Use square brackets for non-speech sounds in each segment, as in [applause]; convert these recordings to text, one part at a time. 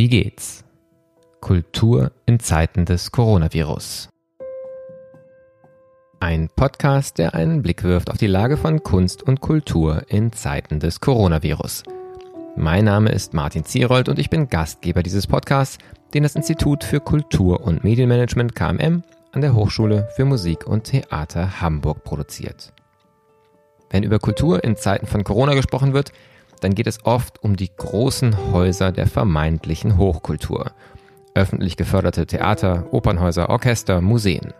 Wie geht's? Kultur in Zeiten des Coronavirus. Ein Podcast, der einen Blick wirft auf die Lage von Kunst und Kultur in Zeiten des Coronavirus. Mein Name ist Martin Zierold und ich bin Gastgeber dieses Podcasts, den das Institut für Kultur und Medienmanagement KMM an der Hochschule für Musik und Theater Hamburg produziert. Wenn über Kultur in Zeiten von Corona gesprochen wird, dann geht es oft um die großen Häuser der vermeintlichen Hochkultur. Öffentlich geförderte Theater, Opernhäuser, Orchester, Museen.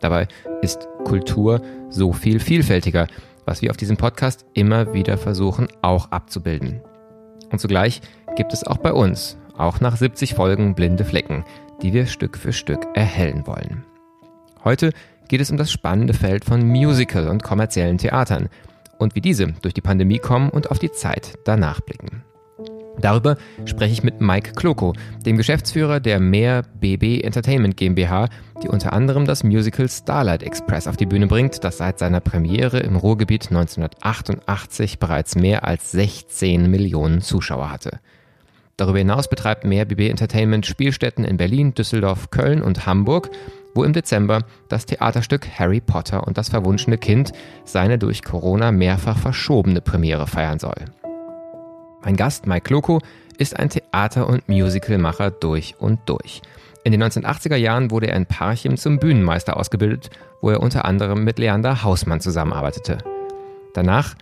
Dabei ist Kultur so viel vielfältiger, was wir auf diesem Podcast immer wieder versuchen auch abzubilden. Und zugleich gibt es auch bei uns, auch nach 70 Folgen, blinde Flecken, die wir Stück für Stück erhellen wollen. Heute geht es um das spannende Feld von Musical und kommerziellen Theatern, und wie diese durch die Pandemie kommen und auf die Zeit danach blicken. Darüber spreche ich mit Mike Kloko, dem Geschäftsführer der Mehr BB Entertainment GmbH, die unter anderem das Musical Starlight Express auf die Bühne bringt, das seit seiner Premiere im Ruhrgebiet 1988 bereits mehr als 16 Millionen Zuschauer hatte. Darüber hinaus betreibt Mehr BB Entertainment Spielstätten in Berlin, Düsseldorf, Köln und Hamburg wo im Dezember das Theaterstück Harry Potter und das verwunschene Kind seine durch Corona mehrfach verschobene Premiere feiern soll. Mein Gast Mike Loco ist ein Theater- und Musicalmacher durch und durch. In den 1980er Jahren wurde er in Parchim zum Bühnenmeister ausgebildet, wo er unter anderem mit Leander Hausmann zusammenarbeitete. Danach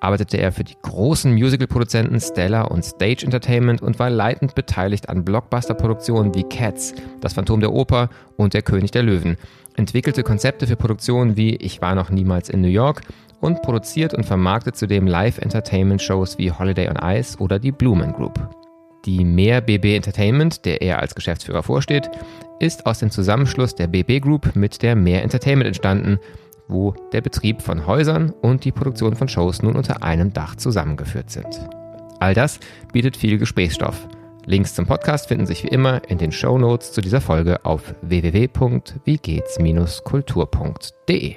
arbeitete er für die großen Musical-Produzenten Stella und Stage Entertainment und war leitend beteiligt an Blockbuster-Produktionen wie Cats, Das Phantom der Oper und Der König der Löwen, entwickelte Konzepte für Produktionen wie Ich war noch niemals in New York und produziert und vermarktet zudem Live-Entertainment-Shows wie Holiday on Ice oder die Blumen Group. Die Mehr BB Entertainment, der er als Geschäftsführer vorsteht, ist aus dem Zusammenschluss der BB Group mit der Mehr Entertainment entstanden – wo der Betrieb von Häusern und die Produktion von Shows nun unter einem Dach zusammengeführt sind. All das bietet viel Gesprächsstoff. Links zum Podcast finden sich wie immer in den Show Notes zu dieser Folge auf www.wiegehts-kultur.de.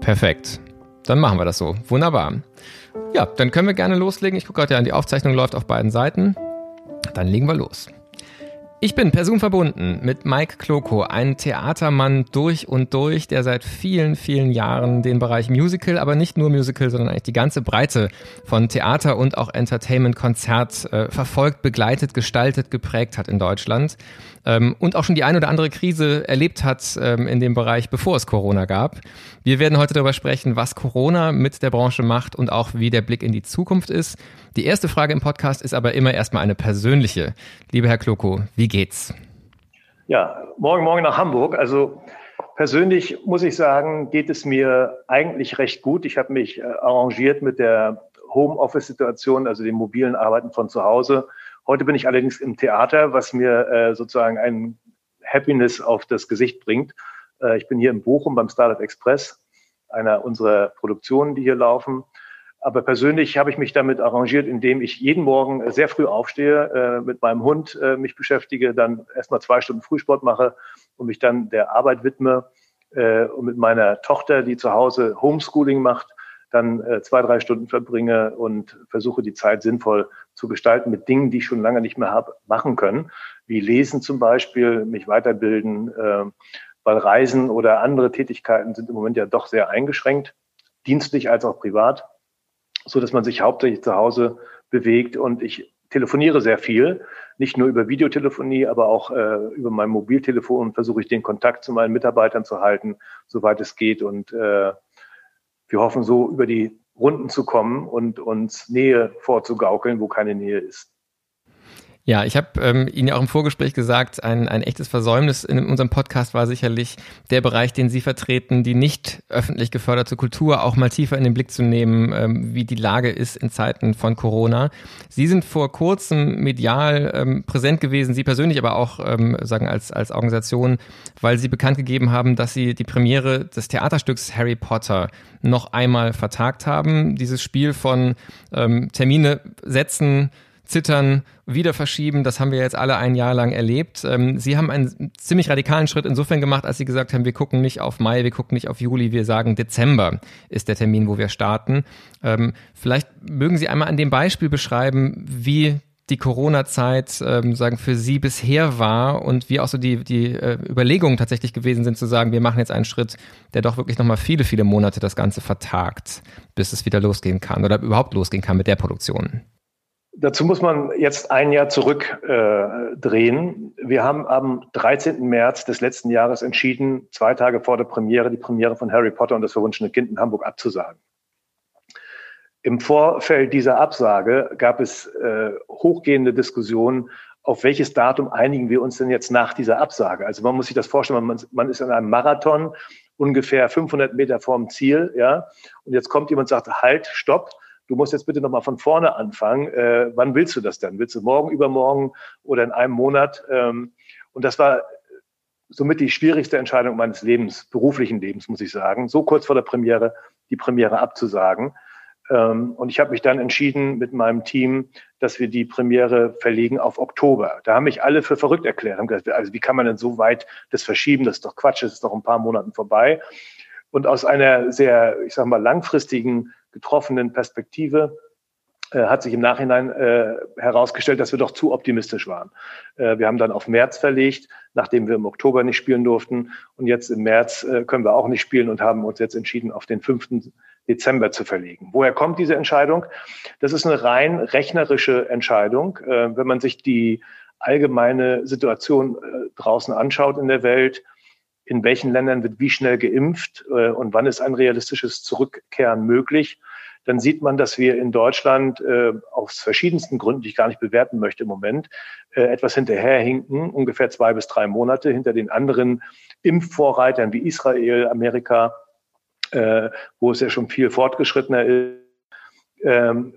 Perfekt. Dann machen wir das so. Wunderbar. Ja, dann können wir gerne loslegen. Ich gucke gerade ja an, die Aufzeichnung läuft auf beiden Seiten. Dann legen wir los. Ich bin per Zoom verbunden mit Mike Kloko, ein Theatermann durch und durch, der seit vielen, vielen Jahren den Bereich Musical, aber nicht nur Musical, sondern eigentlich die ganze Breite von Theater und auch Entertainment, Konzert äh, verfolgt, begleitet, gestaltet, geprägt hat in Deutschland ähm, und auch schon die ein oder andere Krise erlebt hat ähm, in dem Bereich, bevor es Corona gab. Wir werden heute darüber sprechen, was Corona mit der Branche macht und auch wie der Blick in die Zukunft ist. Die erste Frage im Podcast ist aber immer erstmal eine persönliche. Lieber Herr Kloko, wie geht's? Ja, morgen, morgen nach Hamburg. Also persönlich muss ich sagen, geht es mir eigentlich recht gut. Ich habe mich äh, arrangiert mit der Homeoffice-Situation, also dem mobilen Arbeiten von zu Hause. Heute bin ich allerdings im Theater, was mir äh, sozusagen ein Happiness auf das Gesicht bringt. Äh, ich bin hier in Bochum beim Startup Express, einer unserer Produktionen, die hier laufen. Aber persönlich habe ich mich damit arrangiert, indem ich jeden Morgen sehr früh aufstehe, äh, mit meinem Hund äh, mich beschäftige, dann erstmal zwei Stunden Frühsport mache und mich dann der Arbeit widme äh, und mit meiner Tochter, die zu Hause Homeschooling macht, dann äh, zwei, drei Stunden verbringe und versuche die Zeit sinnvoll zu gestalten mit Dingen, die ich schon lange nicht mehr habe machen können, wie Lesen zum Beispiel, mich weiterbilden, äh, weil Reisen oder andere Tätigkeiten sind im Moment ja doch sehr eingeschränkt, dienstlich als auch privat, so dass man sich hauptsächlich zu Hause bewegt. Und ich telefoniere sehr viel, nicht nur über Videotelefonie, aber auch äh, über mein Mobiltelefon versuche ich den Kontakt zu meinen Mitarbeitern zu halten, soweit es geht. Und äh, wir hoffen so über die Runden zu kommen und uns Nähe vorzugaukeln, wo keine Nähe ist. Ja, ich habe ähm, Ihnen ja auch im Vorgespräch gesagt, ein, ein echtes Versäumnis in unserem Podcast war sicherlich der Bereich, den Sie vertreten, die nicht öffentlich geförderte Kultur auch mal tiefer in den Blick zu nehmen, ähm, wie die Lage ist in Zeiten von Corona. Sie sind vor kurzem medial ähm, präsent gewesen, Sie persönlich aber auch ähm, sagen als, als Organisation, weil Sie bekannt gegeben haben, dass Sie die Premiere des Theaterstücks Harry Potter noch einmal vertagt haben. Dieses Spiel von ähm, Termine setzen, zittern, wieder verschieben. Das haben wir jetzt alle ein Jahr lang erlebt. Ähm, Sie haben einen ziemlich radikalen Schritt insofern gemacht, als Sie gesagt haben, wir gucken nicht auf Mai, wir gucken nicht auf Juli, wir sagen Dezember ist der Termin, wo wir starten. Ähm, vielleicht mögen Sie einmal an dem Beispiel beschreiben, wie die Corona-Zeit ähm, sagen für Sie bisher war und wie auch so die, die äh, Überlegungen tatsächlich gewesen sind, zu sagen, wir machen jetzt einen Schritt, der doch wirklich nochmal viele, viele Monate das Ganze vertagt, bis es wieder losgehen kann oder überhaupt losgehen kann mit der Produktion. Dazu muss man jetzt ein Jahr zurückdrehen. Äh, wir haben am 13. März des letzten Jahres entschieden, zwei Tage vor der Premiere, die Premiere von Harry Potter und das verwunschene Kind in Hamburg abzusagen. Im Vorfeld dieser Absage gab es äh, hochgehende Diskussionen, auf welches Datum einigen wir uns denn jetzt nach dieser Absage? Also man muss sich das vorstellen, man, man ist in einem Marathon ungefähr 500 Meter vorm Ziel, ja, und jetzt kommt jemand und sagt, halt, stopp, du musst jetzt bitte nochmal von vorne anfangen. Äh, wann willst du das denn? Willst du morgen, übermorgen oder in einem Monat? Ähm, und das war somit die schwierigste Entscheidung meines Lebens, beruflichen Lebens, muss ich sagen, so kurz vor der Premiere die Premiere abzusagen. Ähm, und ich habe mich dann entschieden mit meinem Team, dass wir die Premiere verlegen auf Oktober. Da haben mich alle für verrückt erklärt. Haben gesagt, also wie kann man denn so weit das verschieben? Das ist doch Quatsch, das ist doch ein paar Monaten vorbei. Und aus einer sehr, ich sage mal, langfristigen getroffenen Perspektive äh, hat sich im Nachhinein äh, herausgestellt, dass wir doch zu optimistisch waren. Äh, wir haben dann auf März verlegt, nachdem wir im Oktober nicht spielen durften. Und jetzt im März äh, können wir auch nicht spielen und haben uns jetzt entschieden, auf den 5. Dezember zu verlegen. Woher kommt diese Entscheidung? Das ist eine rein rechnerische Entscheidung. Äh, wenn man sich die allgemeine Situation äh, draußen anschaut in der Welt, in welchen Ländern wird wie schnell geimpft äh, und wann ist ein realistisches Zurückkehren möglich, dann sieht man, dass wir in Deutschland äh, aus verschiedensten Gründen, die ich gar nicht bewerten möchte im Moment, äh, etwas hinterherhinken, ungefähr zwei bis drei Monate hinter den anderen Impfvorreitern wie Israel, Amerika, äh, wo es ja schon viel fortgeschrittener ist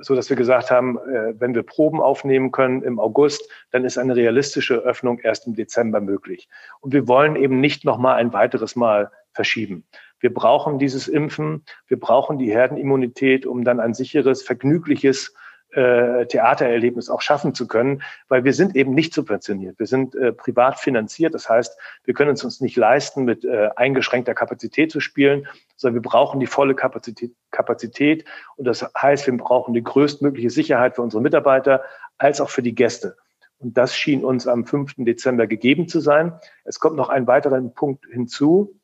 so dass wir gesagt haben, äh, wenn wir Proben aufnehmen können im August, dann ist eine realistische Öffnung erst im Dezember möglich. Und wir wollen eben nicht noch mal ein weiteres Mal verschieben. Wir brauchen dieses Impfen, wir brauchen die Herdenimmunität, um dann ein sicheres, vergnügliches äh, Theatererlebnis auch schaffen zu können, weil wir sind eben nicht subventioniert. Wir sind äh, privat finanziert. Das heißt, wir können es uns nicht leisten, mit äh, eingeschränkter Kapazität zu spielen, sondern wir brauchen die volle Kapazität, Kapazität. Und das heißt, wir brauchen die größtmögliche Sicherheit für unsere Mitarbeiter als auch für die Gäste. Und das schien uns am 5. Dezember gegeben zu sein. Es kommt noch ein weiterer Punkt hinzu.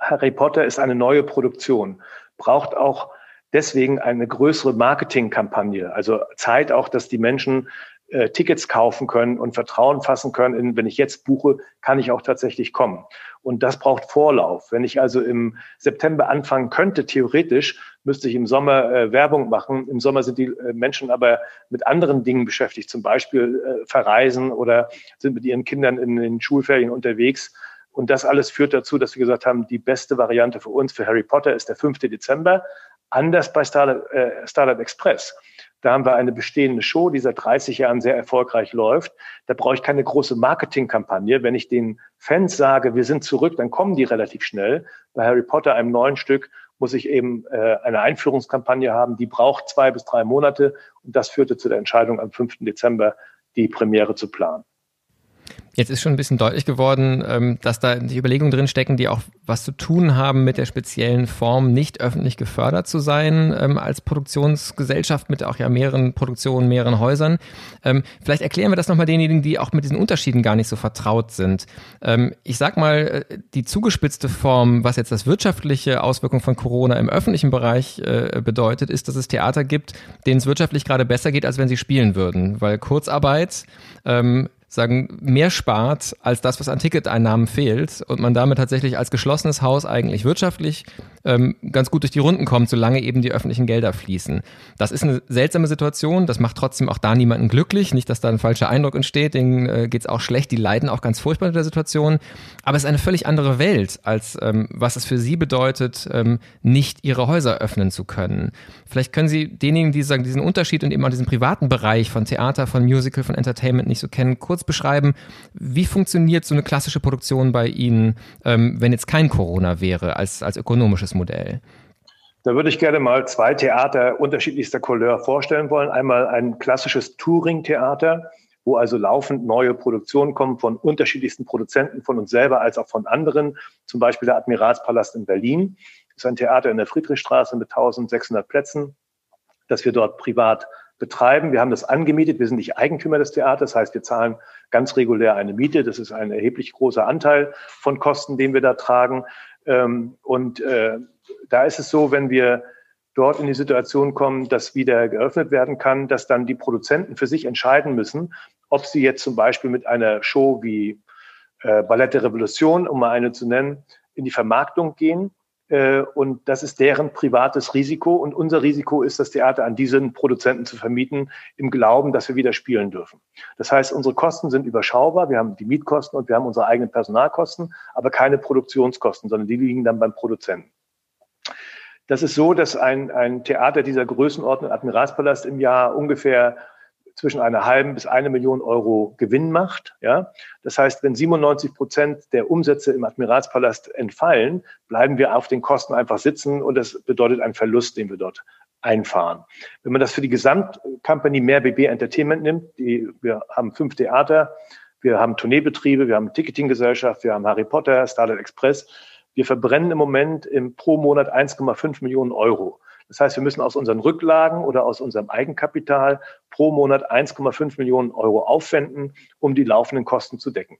Harry Potter ist eine neue Produktion, braucht auch deswegen eine größere Marketingkampagne. Also Zeit auch, dass die Menschen äh, Tickets kaufen können und Vertrauen fassen können. In, wenn ich jetzt buche, kann ich auch tatsächlich kommen. Und das braucht Vorlauf. Wenn ich also im September anfangen könnte, theoretisch, müsste ich im Sommer äh, Werbung machen. Im Sommer sind die äh, Menschen aber mit anderen Dingen beschäftigt, zum Beispiel äh, verreisen oder sind mit ihren Kindern in den Schulferien unterwegs. Und das alles führt dazu, dass wir gesagt haben, die beste Variante für uns, für Harry Potter, ist der 5. Dezember. Anders bei Startup, äh, Startup Express. Da haben wir eine bestehende Show, die seit 30 Jahren sehr erfolgreich läuft. Da brauche ich keine große Marketingkampagne. Wenn ich den Fans sage, wir sind zurück, dann kommen die relativ schnell. Bei Harry Potter, einem neuen Stück, muss ich eben äh, eine Einführungskampagne haben, die braucht zwei bis drei Monate. Und das führte zu der Entscheidung, am 5. Dezember die Premiere zu planen. Jetzt ist schon ein bisschen deutlich geworden, ähm, dass da die Überlegungen drin stecken, die auch was zu tun haben mit der speziellen Form, nicht öffentlich gefördert zu sein ähm, als Produktionsgesellschaft mit auch ja mehreren Produktionen, mehreren Häusern. Ähm, vielleicht erklären wir das nochmal denjenigen, die auch mit diesen Unterschieden gar nicht so vertraut sind. Ich sag mal, äh, die zugespitzte Form, was jetzt das wirtschaftliche Auswirkung von Corona im öffentlichen Bereich äh, bedeutet, ist, dass es Theater gibt, denen es wirtschaftlich gerade besser geht, als wenn sie spielen würden, weil Kurzarbeit sagen, mehr spart als das, was an Ticketeinnahmen fehlt und man damit tatsächlich als geschlossenes Haus eigentlich wirtschaftlich ähm, ganz gut durch die Runden kommt, solange eben die öffentlichen Gelder fließen. Das ist eine seltsame Situation, das macht trotzdem auch da niemanden glücklich, nicht, dass da ein falscher Eindruck entsteht, denen äh, geht es auch schlecht, die leiden auch ganz furchtbar in der Situation, aber es ist eine völlig andere Welt, als ähm, was es für sie bedeutet, ähm, nicht ihre Häuser öffnen zu können. Vielleicht können Sie denjenigen, die sagen, diesen Unterschied und eben auch diesen privaten Bereich von Theater, von Musical, von Entertainment nicht so kennen, kurz beschreiben, wie funktioniert so eine klassische Produktion bei Ihnen, ähm, wenn jetzt kein Corona wäre, als, als ökonomisches Modell? Da würde ich gerne mal zwei Theater unterschiedlichster Couleur vorstellen wollen. Einmal ein klassisches Touring-Theater, wo also laufend neue Produktionen kommen von unterschiedlichsten Produzenten, von uns selber als auch von anderen. Zum Beispiel der Admiralspalast in Berlin. Das ist ein Theater in der Friedrichstraße mit 1600 Plätzen, das wir dort privat betreiben. Wir haben das angemietet. Wir sind nicht Eigentümer des Theaters. Das heißt, wir zahlen ganz regulär eine Miete. Das ist ein erheblich großer Anteil von Kosten, den wir da tragen. Ähm, und äh, da ist es so, wenn wir dort in die Situation kommen, dass wieder geöffnet werden kann, dass dann die Produzenten für sich entscheiden müssen, ob sie jetzt zum Beispiel mit einer Show wie äh, Ballett der Revolution, um mal eine zu nennen, in die Vermarktung gehen und das ist deren privates Risiko. Und unser Risiko ist, das Theater an diesen Produzenten zu vermieten, im Glauben, dass wir wieder spielen dürfen. Das heißt, unsere Kosten sind überschaubar. Wir haben die Mietkosten und wir haben unsere eigenen Personalkosten, aber keine Produktionskosten, sondern die liegen dann beim Produzenten. Das ist so, dass ein, ein Theater dieser Größenordnung, Admiralspalast, im Jahr ungefähr zwischen einer halben bis eine Million Euro Gewinn macht. Ja? Das heißt, wenn 97 Prozent der Umsätze im Admiralspalast entfallen, bleiben wir auf den Kosten einfach sitzen und das bedeutet einen Verlust, den wir dort einfahren. Wenn man das für die Gesamtcompany mehr BB Entertainment nimmt, die, wir haben fünf Theater, wir haben Tourneebetriebe, wir haben Ticketinggesellschaft, wir haben Harry Potter, Starlight Express. Wir verbrennen im Moment im, pro Monat 1,5 Millionen Euro. Das heißt, wir müssen aus unseren Rücklagen oder aus unserem Eigenkapital pro Monat 1,5 Millionen Euro aufwenden, um die laufenden Kosten zu decken.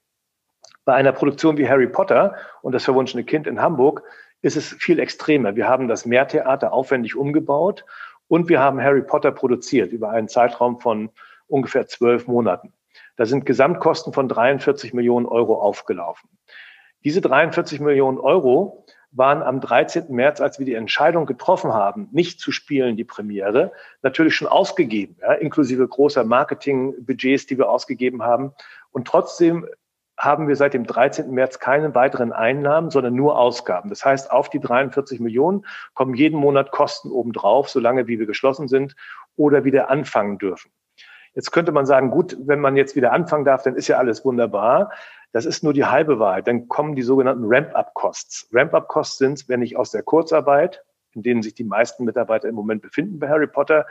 Bei einer Produktion wie Harry Potter und das verwunschene Kind in Hamburg ist es viel extremer. Wir haben das Mehrtheater aufwendig umgebaut und wir haben Harry Potter produziert über einen Zeitraum von ungefähr zwölf Monaten. Da sind Gesamtkosten von 43 Millionen Euro aufgelaufen. Diese 43 Millionen Euro waren am 13. März, als wir die Entscheidung getroffen haben, nicht zu spielen, die Premiere, natürlich schon ausgegeben, ja, inklusive großer Marketingbudgets, die wir ausgegeben haben. Und trotzdem haben wir seit dem 13. März keine weiteren Einnahmen, sondern nur Ausgaben. Das heißt, auf die 43 Millionen kommen jeden Monat Kosten obendrauf, solange wie wir geschlossen sind oder wieder anfangen dürfen. Jetzt könnte man sagen, gut, wenn man jetzt wieder anfangen darf, dann ist ja alles wunderbar. Das ist nur die halbe Wahrheit. Dann kommen die sogenannten Ramp-up-Costs. Ramp-up-Costs sind, wenn ich aus der Kurzarbeit, in denen sich die meisten Mitarbeiter im Moment befinden bei Harry Potter,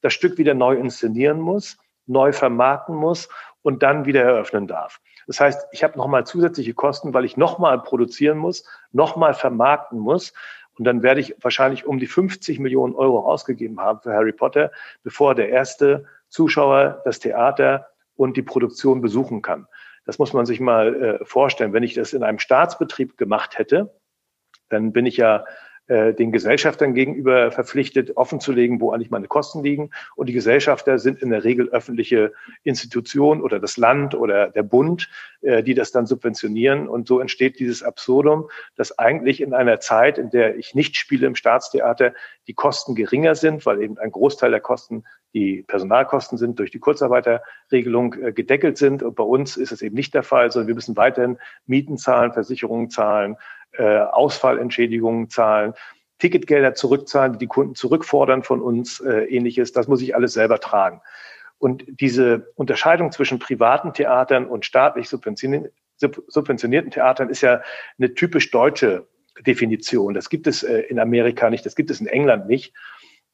das Stück wieder neu inszenieren muss, neu vermarkten muss und dann wieder eröffnen darf. Das heißt, ich habe nochmal zusätzliche Kosten, weil ich nochmal produzieren muss, nochmal vermarkten muss. Und dann werde ich wahrscheinlich um die 50 Millionen Euro ausgegeben haben für Harry Potter, bevor der erste Zuschauer das Theater und die Produktion besuchen kann. Das muss man sich mal äh, vorstellen. Wenn ich das in einem Staatsbetrieb gemacht hätte, dann bin ich ja äh, den Gesellschaftern gegenüber verpflichtet, offenzulegen, wo eigentlich meine Kosten liegen. Und die Gesellschafter sind in der Regel öffentliche Institutionen oder das Land oder der Bund, äh, die das dann subventionieren. Und so entsteht dieses Absurdum, dass eigentlich in einer Zeit, in der ich nicht spiele im Staatstheater, die Kosten geringer sind, weil eben ein Großteil der Kosten die Personalkosten sind durch die Kurzarbeiterregelung äh, gedeckelt sind. Und bei uns ist es eben nicht der Fall, sondern wir müssen weiterhin Mieten zahlen, Versicherungen zahlen, äh, Ausfallentschädigungen zahlen, Ticketgelder zurückzahlen, die die Kunden zurückfordern von uns, äh, ähnliches. Das muss ich alles selber tragen. Und diese Unterscheidung zwischen privaten Theatern und staatlich subventionierten Theatern ist ja eine typisch deutsche Definition. Das gibt es äh, in Amerika nicht, das gibt es in England nicht.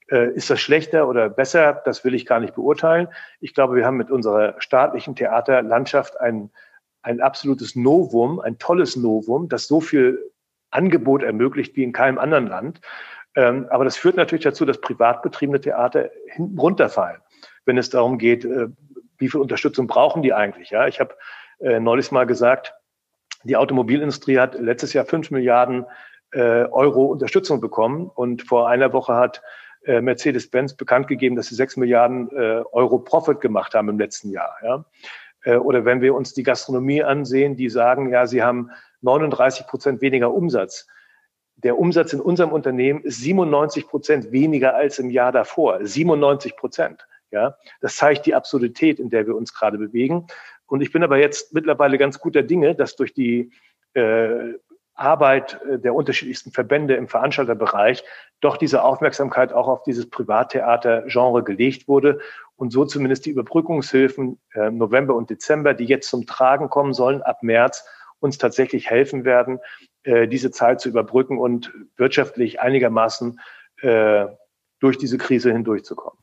Äh, ist das schlechter oder besser? Das will ich gar nicht beurteilen. Ich glaube, wir haben mit unserer staatlichen Theaterlandschaft ein, ein absolutes Novum, ein tolles Novum, das so viel Angebot ermöglicht wie in keinem anderen Land. Ähm, aber das führt natürlich dazu, dass privat betriebene Theater hinten runterfallen, wenn es darum geht, äh, wie viel Unterstützung brauchen die eigentlich. Ja, ich habe äh, neulich mal gesagt, die Automobilindustrie hat letztes Jahr fünf Milliarden Euro Unterstützung bekommen und vor einer Woche hat äh, Mercedes-Benz bekannt gegeben, dass sie sechs Milliarden äh, Euro Profit gemacht haben im letzten Jahr. Ja? Äh, oder wenn wir uns die Gastronomie ansehen, die sagen, ja, sie haben 39 Prozent weniger Umsatz. Der Umsatz in unserem Unternehmen ist 97 Prozent weniger als im Jahr davor. 97 Prozent. Ja, das zeigt die Absurdität, in der wir uns gerade bewegen. Und ich bin aber jetzt mittlerweile ganz guter Dinge, dass durch die äh, Arbeit äh, der unterschiedlichsten Verbände im Veranstalterbereich doch diese Aufmerksamkeit auch auf dieses Privattheater-Genre gelegt wurde und so zumindest die Überbrückungshilfen äh, November und Dezember, die jetzt zum Tragen kommen sollen, ab März uns tatsächlich helfen werden, äh, diese Zeit zu überbrücken und wirtschaftlich einigermaßen äh, durch diese Krise hindurchzukommen.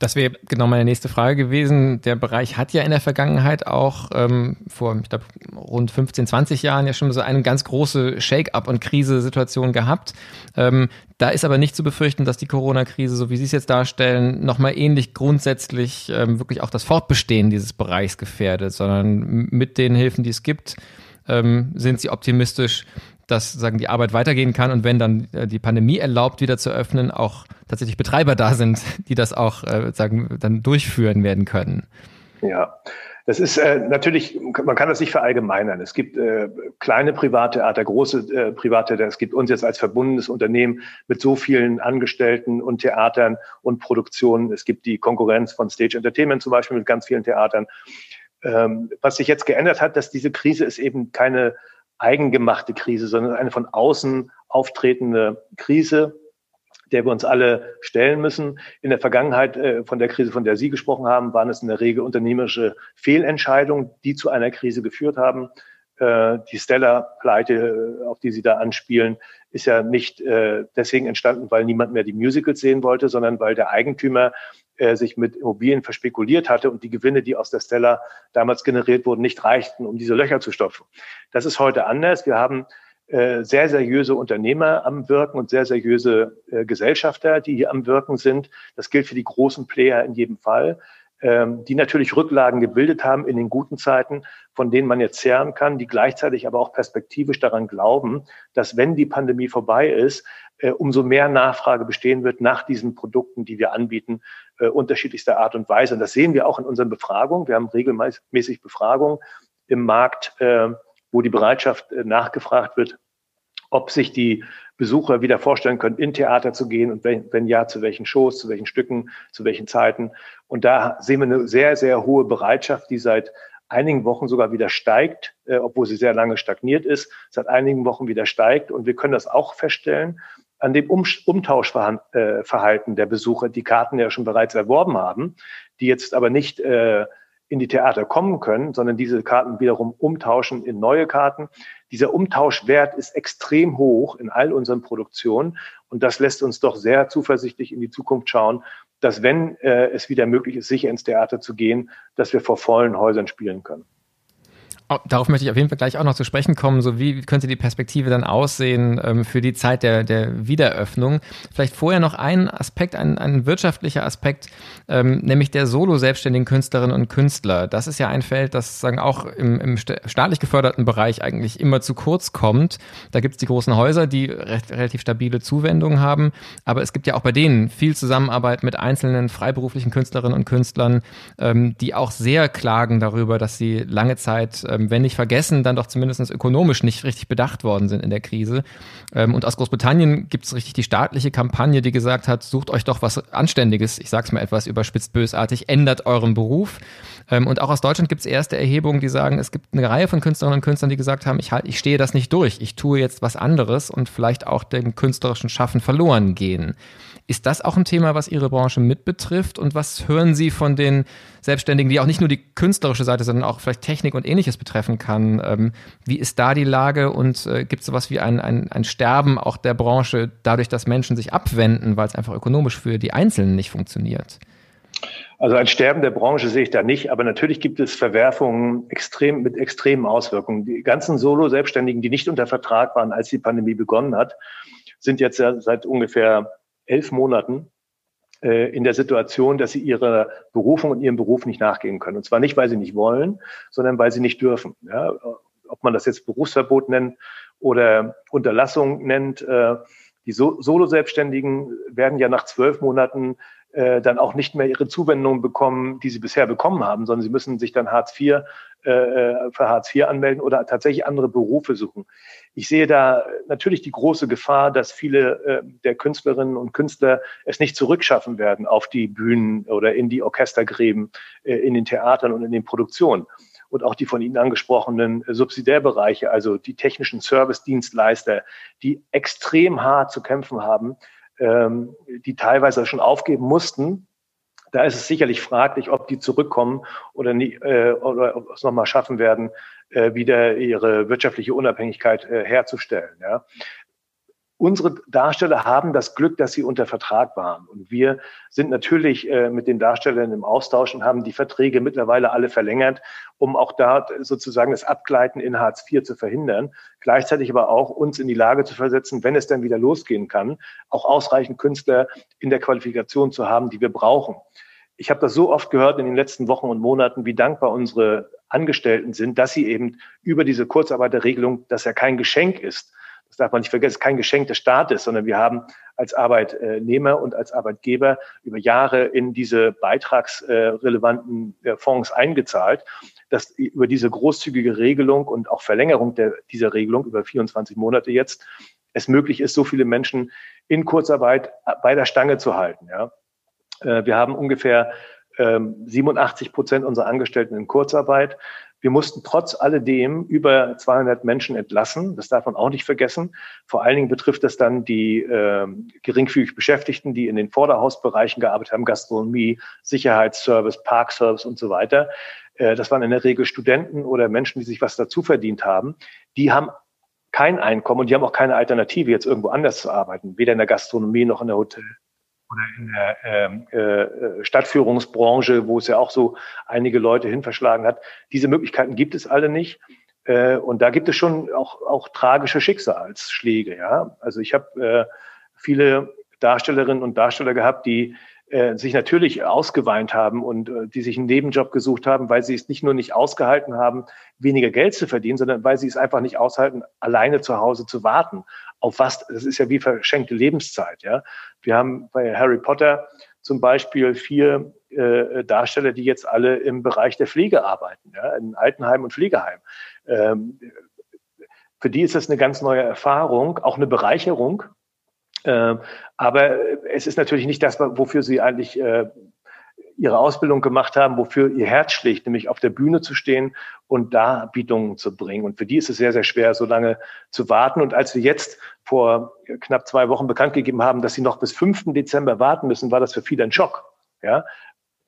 Das wäre genau meine nächste Frage gewesen. Der Bereich hat ja in der Vergangenheit auch ähm, vor, ich glaube, rund 15, 20 Jahren ja schon so eine ganz große Shake-up- und Krise-Situation gehabt. Ähm, da ist aber nicht zu befürchten, dass die Corona-Krise, so wie Sie es jetzt darstellen, nochmal ähnlich grundsätzlich ähm, wirklich auch das Fortbestehen dieses Bereichs gefährdet, sondern mit den Hilfen, die es gibt, ähm, sind Sie optimistisch, dass sagen die Arbeit weitergehen kann und wenn dann äh, die Pandemie erlaubt, wieder zu öffnen, auch tatsächlich Betreiber da sind, [laughs] die das auch äh, sagen dann durchführen werden können. Ja, das ist äh, natürlich, man kann das nicht verallgemeinern. Es gibt äh, kleine Privattheater, große äh, Privattheater. Es gibt uns jetzt als verbundenes Unternehmen mit so vielen Angestellten und Theatern und Produktionen. Es gibt die Konkurrenz von Stage Entertainment zum Beispiel mit ganz vielen Theatern. Ähm, was sich jetzt geändert hat, dass diese Krise ist eben keine eigengemachte Krise, sondern eine von außen auftretende Krise, der wir uns alle stellen müssen. In der Vergangenheit äh, von der Krise, von der Sie gesprochen haben, waren es in der Regel unternehmerische Fehlentscheidungen, die zu einer Krise geführt haben. Äh, die Stella-Pleite, äh, auf die Sie da anspielen, ist ja nicht äh, deswegen entstanden, weil niemand mehr die Musicals sehen wollte, sondern weil der Eigentümer äh, sich mit Immobilien verspekuliert hatte und die Gewinne, die aus der Stella damals generiert wurden, nicht reichten, um diese Löcher zu stopfen. Das ist heute anders. Wir haben äh, sehr seriöse Unternehmer am Wirken und sehr seriöse äh, Gesellschafter, die hier am Wirken sind. Das gilt für die großen Player in jedem Fall, ähm, die natürlich Rücklagen gebildet haben in den guten Zeiten, von denen man jetzt zehren kann, die gleichzeitig aber auch perspektivisch daran glauben, dass wenn die Pandemie vorbei ist, äh, umso mehr Nachfrage bestehen wird nach diesen Produkten, die wir anbieten, äh, unterschiedlichster Art und Weise. Und das sehen wir auch in unseren Befragungen. Wir haben regelmäßig Befragungen im Markt, äh, wo die Bereitschaft nachgefragt wird, ob sich die Besucher wieder vorstellen können, in Theater zu gehen und wenn, wenn ja, zu welchen Shows, zu welchen Stücken, zu welchen Zeiten. Und da sehen wir eine sehr, sehr hohe Bereitschaft, die seit einigen Wochen sogar wieder steigt, äh, obwohl sie sehr lange stagniert ist, seit einigen Wochen wieder steigt. Und wir können das auch feststellen an dem um Umtauschverhalten der Besucher, die Karten ja schon bereits erworben haben, die jetzt aber nicht äh, in die Theater kommen können, sondern diese Karten wiederum umtauschen in neue Karten. Dieser Umtauschwert ist extrem hoch in all unseren Produktionen und das lässt uns doch sehr zuversichtlich in die Zukunft schauen, dass wenn äh, es wieder möglich ist, sicher ins Theater zu gehen, dass wir vor vollen Häusern spielen können. Darauf möchte ich auf jeden Fall gleich auch noch zu sprechen kommen. So wie könnte die Perspektive dann aussehen ähm, für die Zeit der, der Wiederöffnung? Vielleicht vorher noch ein Aspekt, ein, ein wirtschaftlicher Aspekt, ähm, nämlich der solo-selbstständigen Künstlerinnen und Künstler. Das ist ja ein Feld, das sagen auch im, im staatlich geförderten Bereich eigentlich immer zu kurz kommt. Da gibt es die großen Häuser, die recht, relativ stabile Zuwendungen haben, aber es gibt ja auch bei denen viel Zusammenarbeit mit einzelnen freiberuflichen Künstlerinnen und Künstlern, ähm, die auch sehr klagen darüber, dass sie lange Zeit ähm, wenn nicht vergessen, dann doch zumindest ökonomisch nicht richtig bedacht worden sind in der Krise. Ähm, und aus Großbritannien gibt es richtig die staatliche Kampagne, die gesagt hat, sucht euch doch was Anständiges, ich sag's mal etwas überspitzt bösartig, ändert euren Beruf. Ähm, und auch aus Deutschland gibt es erste Erhebungen, die sagen, es gibt eine Reihe von Künstlerinnen und Künstlern, die gesagt haben, ich, halt, ich stehe das nicht durch, ich tue jetzt was anderes und vielleicht auch dem künstlerischen Schaffen verloren gehen. Ist das auch ein Thema, was Ihre Branche mitbetrifft? Und was hören Sie von den Selbstständigen, die auch nicht nur die künstlerische Seite, sondern auch vielleicht Technik und ähnliches betreffen kann? Ähm, wie ist da die Lage und äh, gibt es sowas wie ein, ein, ein Sterben auch der Branche dadurch, dass Menschen sich abwenden, weil es einfach ökonomisch für die Einzelnen nicht funktioniert? Also ein Sterben der Branche sehe ich da nicht, aber natürlich gibt es Verwerfungen extrem, mit extremen Auswirkungen. Die ganzen Solo-Selbstständigen, die nicht unter Vertrag waren, als die Pandemie begonnen hat, sind jetzt ja seit ungefähr elf Monaten äh, in der Situation, dass sie ihrer Berufung und ihrem Beruf nicht nachgehen können. Und zwar nicht, weil sie nicht wollen, sondern weil sie nicht dürfen. Ja, ob man das jetzt Berufsverbot nennt oder Unterlassung nennt. Äh, die Solo-Selbstständigen werden ja nach zwölf Monaten äh, dann auch nicht mehr ihre Zuwendungen bekommen, die sie bisher bekommen haben, sondern sie müssen sich dann Hartz IV äh, äh, für Hartz IV anmelden oder tatsächlich andere Berufe suchen. Ich sehe da natürlich die große Gefahr, dass viele äh, der Künstlerinnen und Künstler es nicht zurückschaffen werden auf die Bühnen oder in die Orchestergräben, äh, in den Theatern und in den Produktionen und auch die von Ihnen angesprochenen Subsidiärbereiche, also die technischen Service-Dienstleister, die extrem hart zu kämpfen haben, ähm, die teilweise schon aufgeben mussten. Da ist es sicherlich fraglich, ob die zurückkommen oder, nie, äh, oder ob es nochmal schaffen werden, äh, wieder ihre wirtschaftliche Unabhängigkeit äh, herzustellen. Ja. Unsere Darsteller haben das Glück, dass sie unter Vertrag waren. Und wir sind natürlich äh, mit den Darstellern im Austausch und haben die Verträge mittlerweile alle verlängert, um auch da sozusagen das Abgleiten in Hartz IV zu verhindern. Gleichzeitig aber auch uns in die Lage zu versetzen, wenn es dann wieder losgehen kann, auch ausreichend Künstler in der Qualifikation zu haben, die wir brauchen. Ich habe das so oft gehört in den letzten Wochen und Monaten, wie dankbar unsere Angestellten sind, dass sie eben über diese Kurzarbeiterregelung, dass ja kein Geschenk ist, das darf man nicht vergessen, kein Geschenk des Staates, sondern wir haben als Arbeitnehmer und als Arbeitgeber über Jahre in diese beitragsrelevanten äh, Fonds eingezahlt, dass über diese großzügige Regelung und auch Verlängerung der, dieser Regelung über 24 Monate jetzt es möglich ist, so viele Menschen in Kurzarbeit bei der Stange zu halten. Ja. Äh, wir haben ungefähr 87 ähm, Prozent unserer Angestellten in Kurzarbeit. Wir mussten trotz alledem über 200 Menschen entlassen. Das darf man auch nicht vergessen. Vor allen Dingen betrifft das dann die äh, geringfügig Beschäftigten, die in den Vorderhausbereichen gearbeitet haben, Gastronomie, Sicherheitsservice, Parkservice und so weiter. Äh, das waren in der Regel Studenten oder Menschen, die sich was dazu verdient haben. Die haben kein Einkommen und die haben auch keine Alternative, jetzt irgendwo anders zu arbeiten, weder in der Gastronomie noch in der Hotel oder in der ähm, äh, Stadtführungsbranche, wo es ja auch so einige Leute hin verschlagen hat. Diese Möglichkeiten gibt es alle nicht. Äh, und da gibt es schon auch, auch tragische Schicksalsschläge. Ja? Also ich habe äh, viele Darstellerinnen und Darsteller gehabt, die äh, sich natürlich ausgeweint haben und äh, die sich einen Nebenjob gesucht haben, weil sie es nicht nur nicht ausgehalten haben, weniger Geld zu verdienen, sondern weil sie es einfach nicht aushalten, alleine zu Hause zu warten. Auf was? Das ist ja wie verschenkte Lebenszeit. Ja, wir haben bei Harry Potter zum Beispiel vier äh, Darsteller, die jetzt alle im Bereich der Pflege arbeiten, ja, in Altenheim und Pflegeheim. Ähm, für die ist das eine ganz neue Erfahrung, auch eine Bereicherung, aber es ist natürlich nicht das, wofür sie eigentlich äh, ihre Ausbildung gemacht haben, wofür ihr Herz schlägt, nämlich auf der Bühne zu stehen und Darbietungen zu bringen. Und für die ist es sehr, sehr schwer, so lange zu warten. Und als wir jetzt vor knapp zwei Wochen bekannt gegeben haben, dass sie noch bis 5. Dezember warten müssen, war das für viele ein Schock. Ja,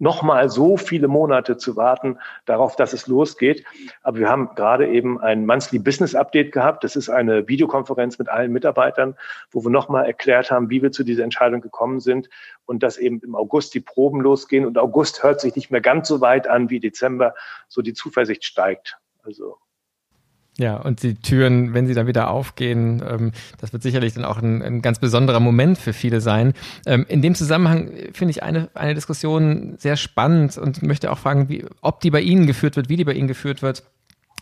nochmal so viele Monate zu warten darauf, dass es losgeht. Aber wir haben gerade eben ein Monthly Business Update gehabt. Das ist eine Videokonferenz mit allen Mitarbeitern, wo wir nochmal erklärt haben, wie wir zu dieser Entscheidung gekommen sind und dass eben im August die Proben losgehen. Und August hört sich nicht mehr ganz so weit an wie Dezember, so die Zuversicht steigt. Also ja, und die Türen, wenn sie dann wieder aufgehen, ähm, das wird sicherlich dann auch ein, ein, ganz besonderer Moment für viele sein. Ähm, in dem Zusammenhang finde ich eine, eine Diskussion sehr spannend und möchte auch fragen, wie, ob die bei Ihnen geführt wird, wie die bei Ihnen geführt wird.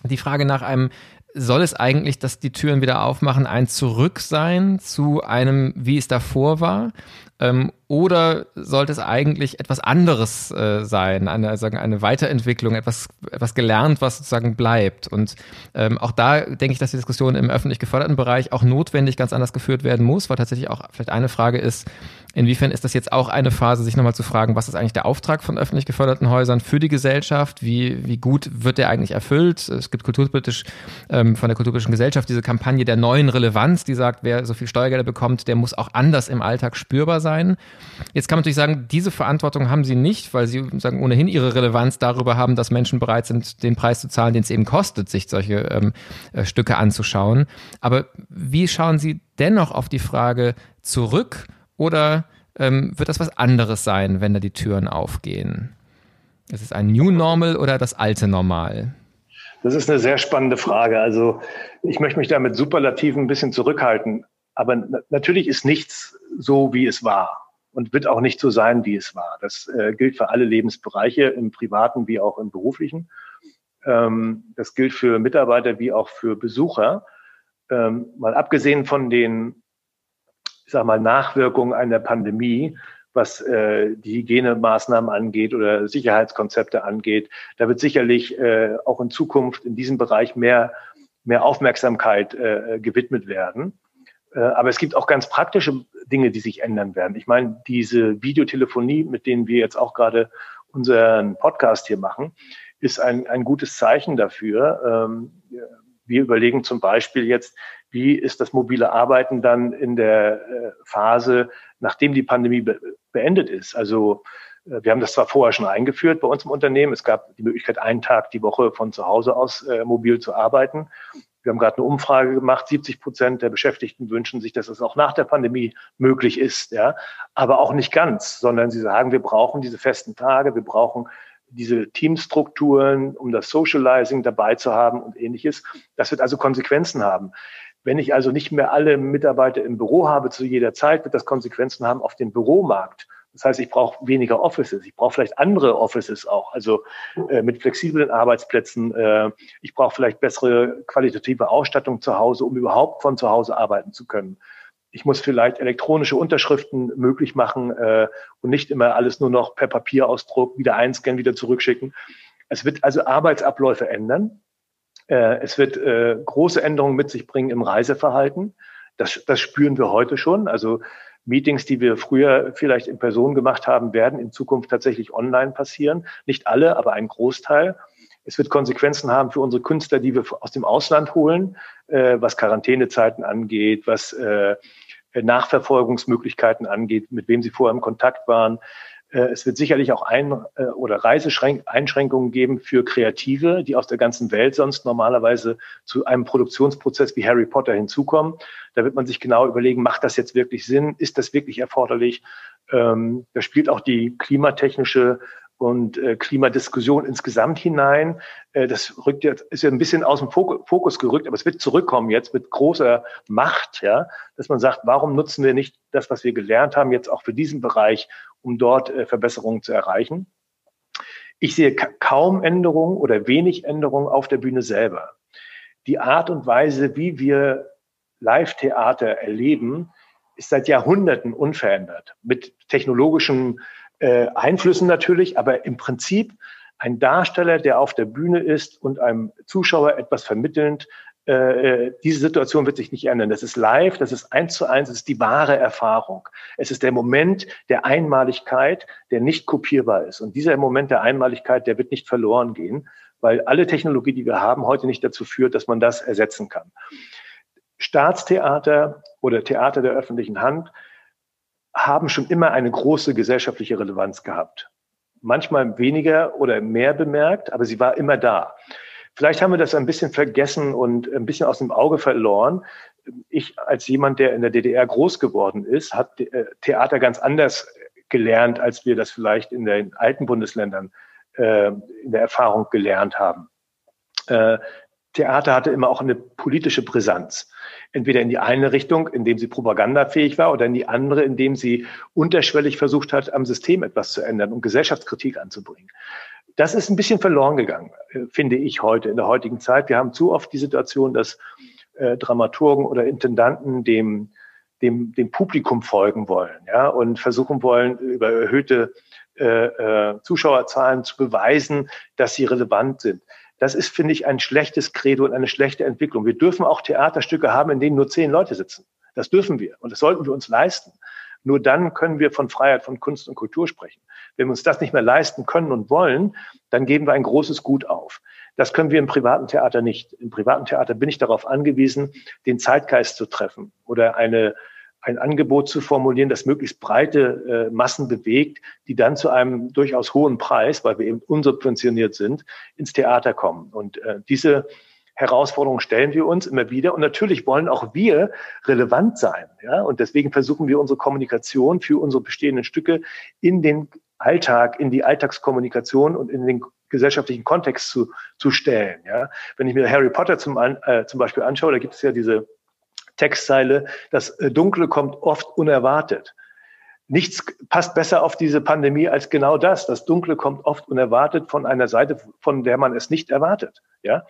Die Frage nach einem soll es eigentlich, dass die Türen wieder aufmachen, ein Zurück sein zu einem, wie es davor war? Ähm, oder sollte es eigentlich etwas anderes äh, sein, eine, sagen, eine Weiterentwicklung, etwas, etwas gelernt, was sozusagen bleibt? Und ähm, auch da denke ich, dass die Diskussion im öffentlich geförderten Bereich auch notwendig ganz anders geführt werden muss, weil tatsächlich auch vielleicht eine Frage ist, inwiefern ist das jetzt auch eine Phase, sich nochmal zu fragen, was ist eigentlich der Auftrag von öffentlich geförderten Häusern für die Gesellschaft? Wie, wie gut wird der eigentlich erfüllt? Es gibt kulturpolitisch ähm, von der kulturpolitischen Gesellschaft diese Kampagne der neuen Relevanz, die sagt, wer so viel Steuergelder bekommt, der muss auch anders im Alltag spürbar sein. Jetzt kann man natürlich sagen, diese Verantwortung haben sie nicht, weil sie sagen ohnehin ihre Relevanz darüber haben, dass Menschen bereit sind, den Preis zu zahlen, den es eben kostet, sich solche ähm, äh, Stücke anzuschauen. Aber wie schauen Sie dennoch auf die Frage zurück oder ähm, wird das was anderes sein, wenn da die Türen aufgehen? Ist es ein New Normal oder das alte Normal? Das ist eine sehr spannende Frage. Also ich möchte mich da mit Superlativen ein bisschen zurückhalten. Aber natürlich ist nichts so, wie es war und wird auch nicht so sein, wie es war. Das äh, gilt für alle Lebensbereiche, im privaten wie auch im beruflichen. Ähm, das gilt für Mitarbeiter wie auch für Besucher. Ähm, mal abgesehen von den, ich sag mal, Nachwirkungen einer Pandemie, was äh, die Hygienemaßnahmen angeht oder Sicherheitskonzepte angeht, da wird sicherlich äh, auch in Zukunft in diesem Bereich mehr, mehr Aufmerksamkeit äh, gewidmet werden. Äh, aber es gibt auch ganz praktische Dinge, die sich ändern werden. Ich meine, diese Videotelefonie, mit denen wir jetzt auch gerade unseren Podcast hier machen, ist ein, ein gutes Zeichen dafür. Ähm, wir überlegen zum Beispiel jetzt, wie ist das mobile Arbeiten dann in der äh, Phase, nachdem die Pandemie beendet ist. Also äh, wir haben das zwar vorher schon eingeführt bei uns im Unternehmen. Es gab die Möglichkeit, einen Tag die Woche von zu Hause aus mobil zu arbeiten. Wir haben gerade eine Umfrage gemacht. 70 Prozent der Beschäftigten wünschen sich, dass es auch nach der Pandemie möglich ist. Ja, aber auch nicht ganz, sondern sie sagen, wir brauchen diese festen Tage, wir brauchen diese Teamstrukturen, um das Socializing dabei zu haben und ähnliches. Das wird also Konsequenzen haben. Wenn ich also nicht mehr alle Mitarbeiter im Büro habe zu jeder Zeit, wird das Konsequenzen haben auf den Büromarkt. Das heißt, ich brauche weniger Offices. Ich brauche vielleicht andere Offices auch, also äh, mit flexiblen Arbeitsplätzen. Äh, ich brauche vielleicht bessere qualitative Ausstattung zu Hause, um überhaupt von zu Hause arbeiten zu können. Ich muss vielleicht elektronische Unterschriften möglich machen äh, und nicht immer alles nur noch per Papierausdruck wieder einscannen, wieder zurückschicken. Es wird also Arbeitsabläufe ändern. Äh, es wird äh, große Änderungen mit sich bringen im Reiseverhalten. Das, das spüren wir heute schon. Also Meetings, die wir früher vielleicht in Person gemacht haben, werden in Zukunft tatsächlich online passieren. Nicht alle, aber ein Großteil. Es wird Konsequenzen haben für unsere Künstler, die wir aus dem Ausland holen, äh, was Quarantänezeiten angeht, was äh, Nachverfolgungsmöglichkeiten angeht, mit wem sie vorher im Kontakt waren. Äh, es wird sicherlich auch ein äh, oder Reiseeinschränkungen geben für Kreative, die aus der ganzen Welt sonst normalerweise zu einem Produktionsprozess wie Harry Potter hinzukommen. Da wird man sich genau überlegen, macht das jetzt wirklich Sinn? Ist das wirklich erforderlich? Ähm, da spielt auch die klimatechnische und äh, Klimadiskussion insgesamt hinein. Das rückt jetzt, ist ja ein bisschen aus dem Fokus gerückt, aber es wird zurückkommen jetzt mit großer Macht, ja, dass man sagt, warum nutzen wir nicht das, was wir gelernt haben, jetzt auch für diesen Bereich, um dort äh, Verbesserungen zu erreichen. Ich sehe kaum Änderungen oder wenig Änderungen auf der Bühne selber. Die Art und Weise, wie wir Live-Theater erleben, ist seit Jahrhunderten unverändert. Mit technologischem äh, Einflüssen natürlich, aber im Prinzip ein Darsteller, der auf der Bühne ist und einem Zuschauer etwas vermittelnd, äh, diese Situation wird sich nicht ändern. Das ist live, das ist eins zu eins, das ist die wahre Erfahrung. Es ist der Moment der Einmaligkeit, der nicht kopierbar ist. Und dieser Moment der Einmaligkeit, der wird nicht verloren gehen, weil alle Technologie, die wir haben, heute nicht dazu führt, dass man das ersetzen kann. Staatstheater oder Theater der öffentlichen Hand haben schon immer eine große gesellschaftliche Relevanz gehabt. Manchmal weniger oder mehr bemerkt, aber sie war immer da. Vielleicht haben wir das ein bisschen vergessen und ein bisschen aus dem Auge verloren. Ich als jemand, der in der DDR groß geworden ist, hat äh, Theater ganz anders gelernt, als wir das vielleicht in den alten Bundesländern äh, in der Erfahrung gelernt haben. Theater hatte immer auch eine politische Brisanz entweder in die eine Richtung, indem sie propagandafähig war, oder in die andere, indem sie unterschwellig versucht hat, am System etwas zu ändern und Gesellschaftskritik anzubringen. Das ist ein bisschen verloren gegangen, äh, finde ich heute, in der heutigen Zeit. Wir haben zu oft die Situation, dass äh, Dramaturgen oder Intendanten dem, dem, dem Publikum folgen wollen, ja, und versuchen wollen, über erhöhte äh, äh, Zuschauerzahlen zu beweisen, dass sie relevant sind. Das ist, finde ich, ein schlechtes Credo und eine schlechte Entwicklung. Wir dürfen auch Theaterstücke haben, in denen nur zehn Leute sitzen. Das dürfen wir und das sollten wir uns leisten. Nur dann können wir von Freiheit von Kunst und Kultur sprechen. Wenn wir uns das nicht mehr leisten können und wollen, dann geben wir ein großes Gut auf. Das können wir im privaten Theater nicht. Im privaten Theater bin ich darauf angewiesen, den Zeitgeist zu treffen oder eine ein Angebot zu formulieren, das möglichst breite äh, Massen bewegt, die dann zu einem durchaus hohen Preis, weil wir eben unsubventioniert sind, ins Theater kommen. Und äh, diese Herausforderungen stellen wir uns immer wieder. Und natürlich wollen auch wir relevant sein. Ja? Und deswegen versuchen wir unsere Kommunikation für unsere bestehenden Stücke in den Alltag, in die Alltagskommunikation und in den gesellschaftlichen Kontext zu, zu stellen. Ja? Wenn ich mir Harry Potter zum, äh, zum Beispiel anschaue, da gibt es ja diese Textzeile, das äh, Dunkle kommt oft unerwartet. Nichts passt besser auf diese Pandemie als genau das. Das Dunkle kommt oft unerwartet von einer Seite, von der man es nicht erwartet. Ja?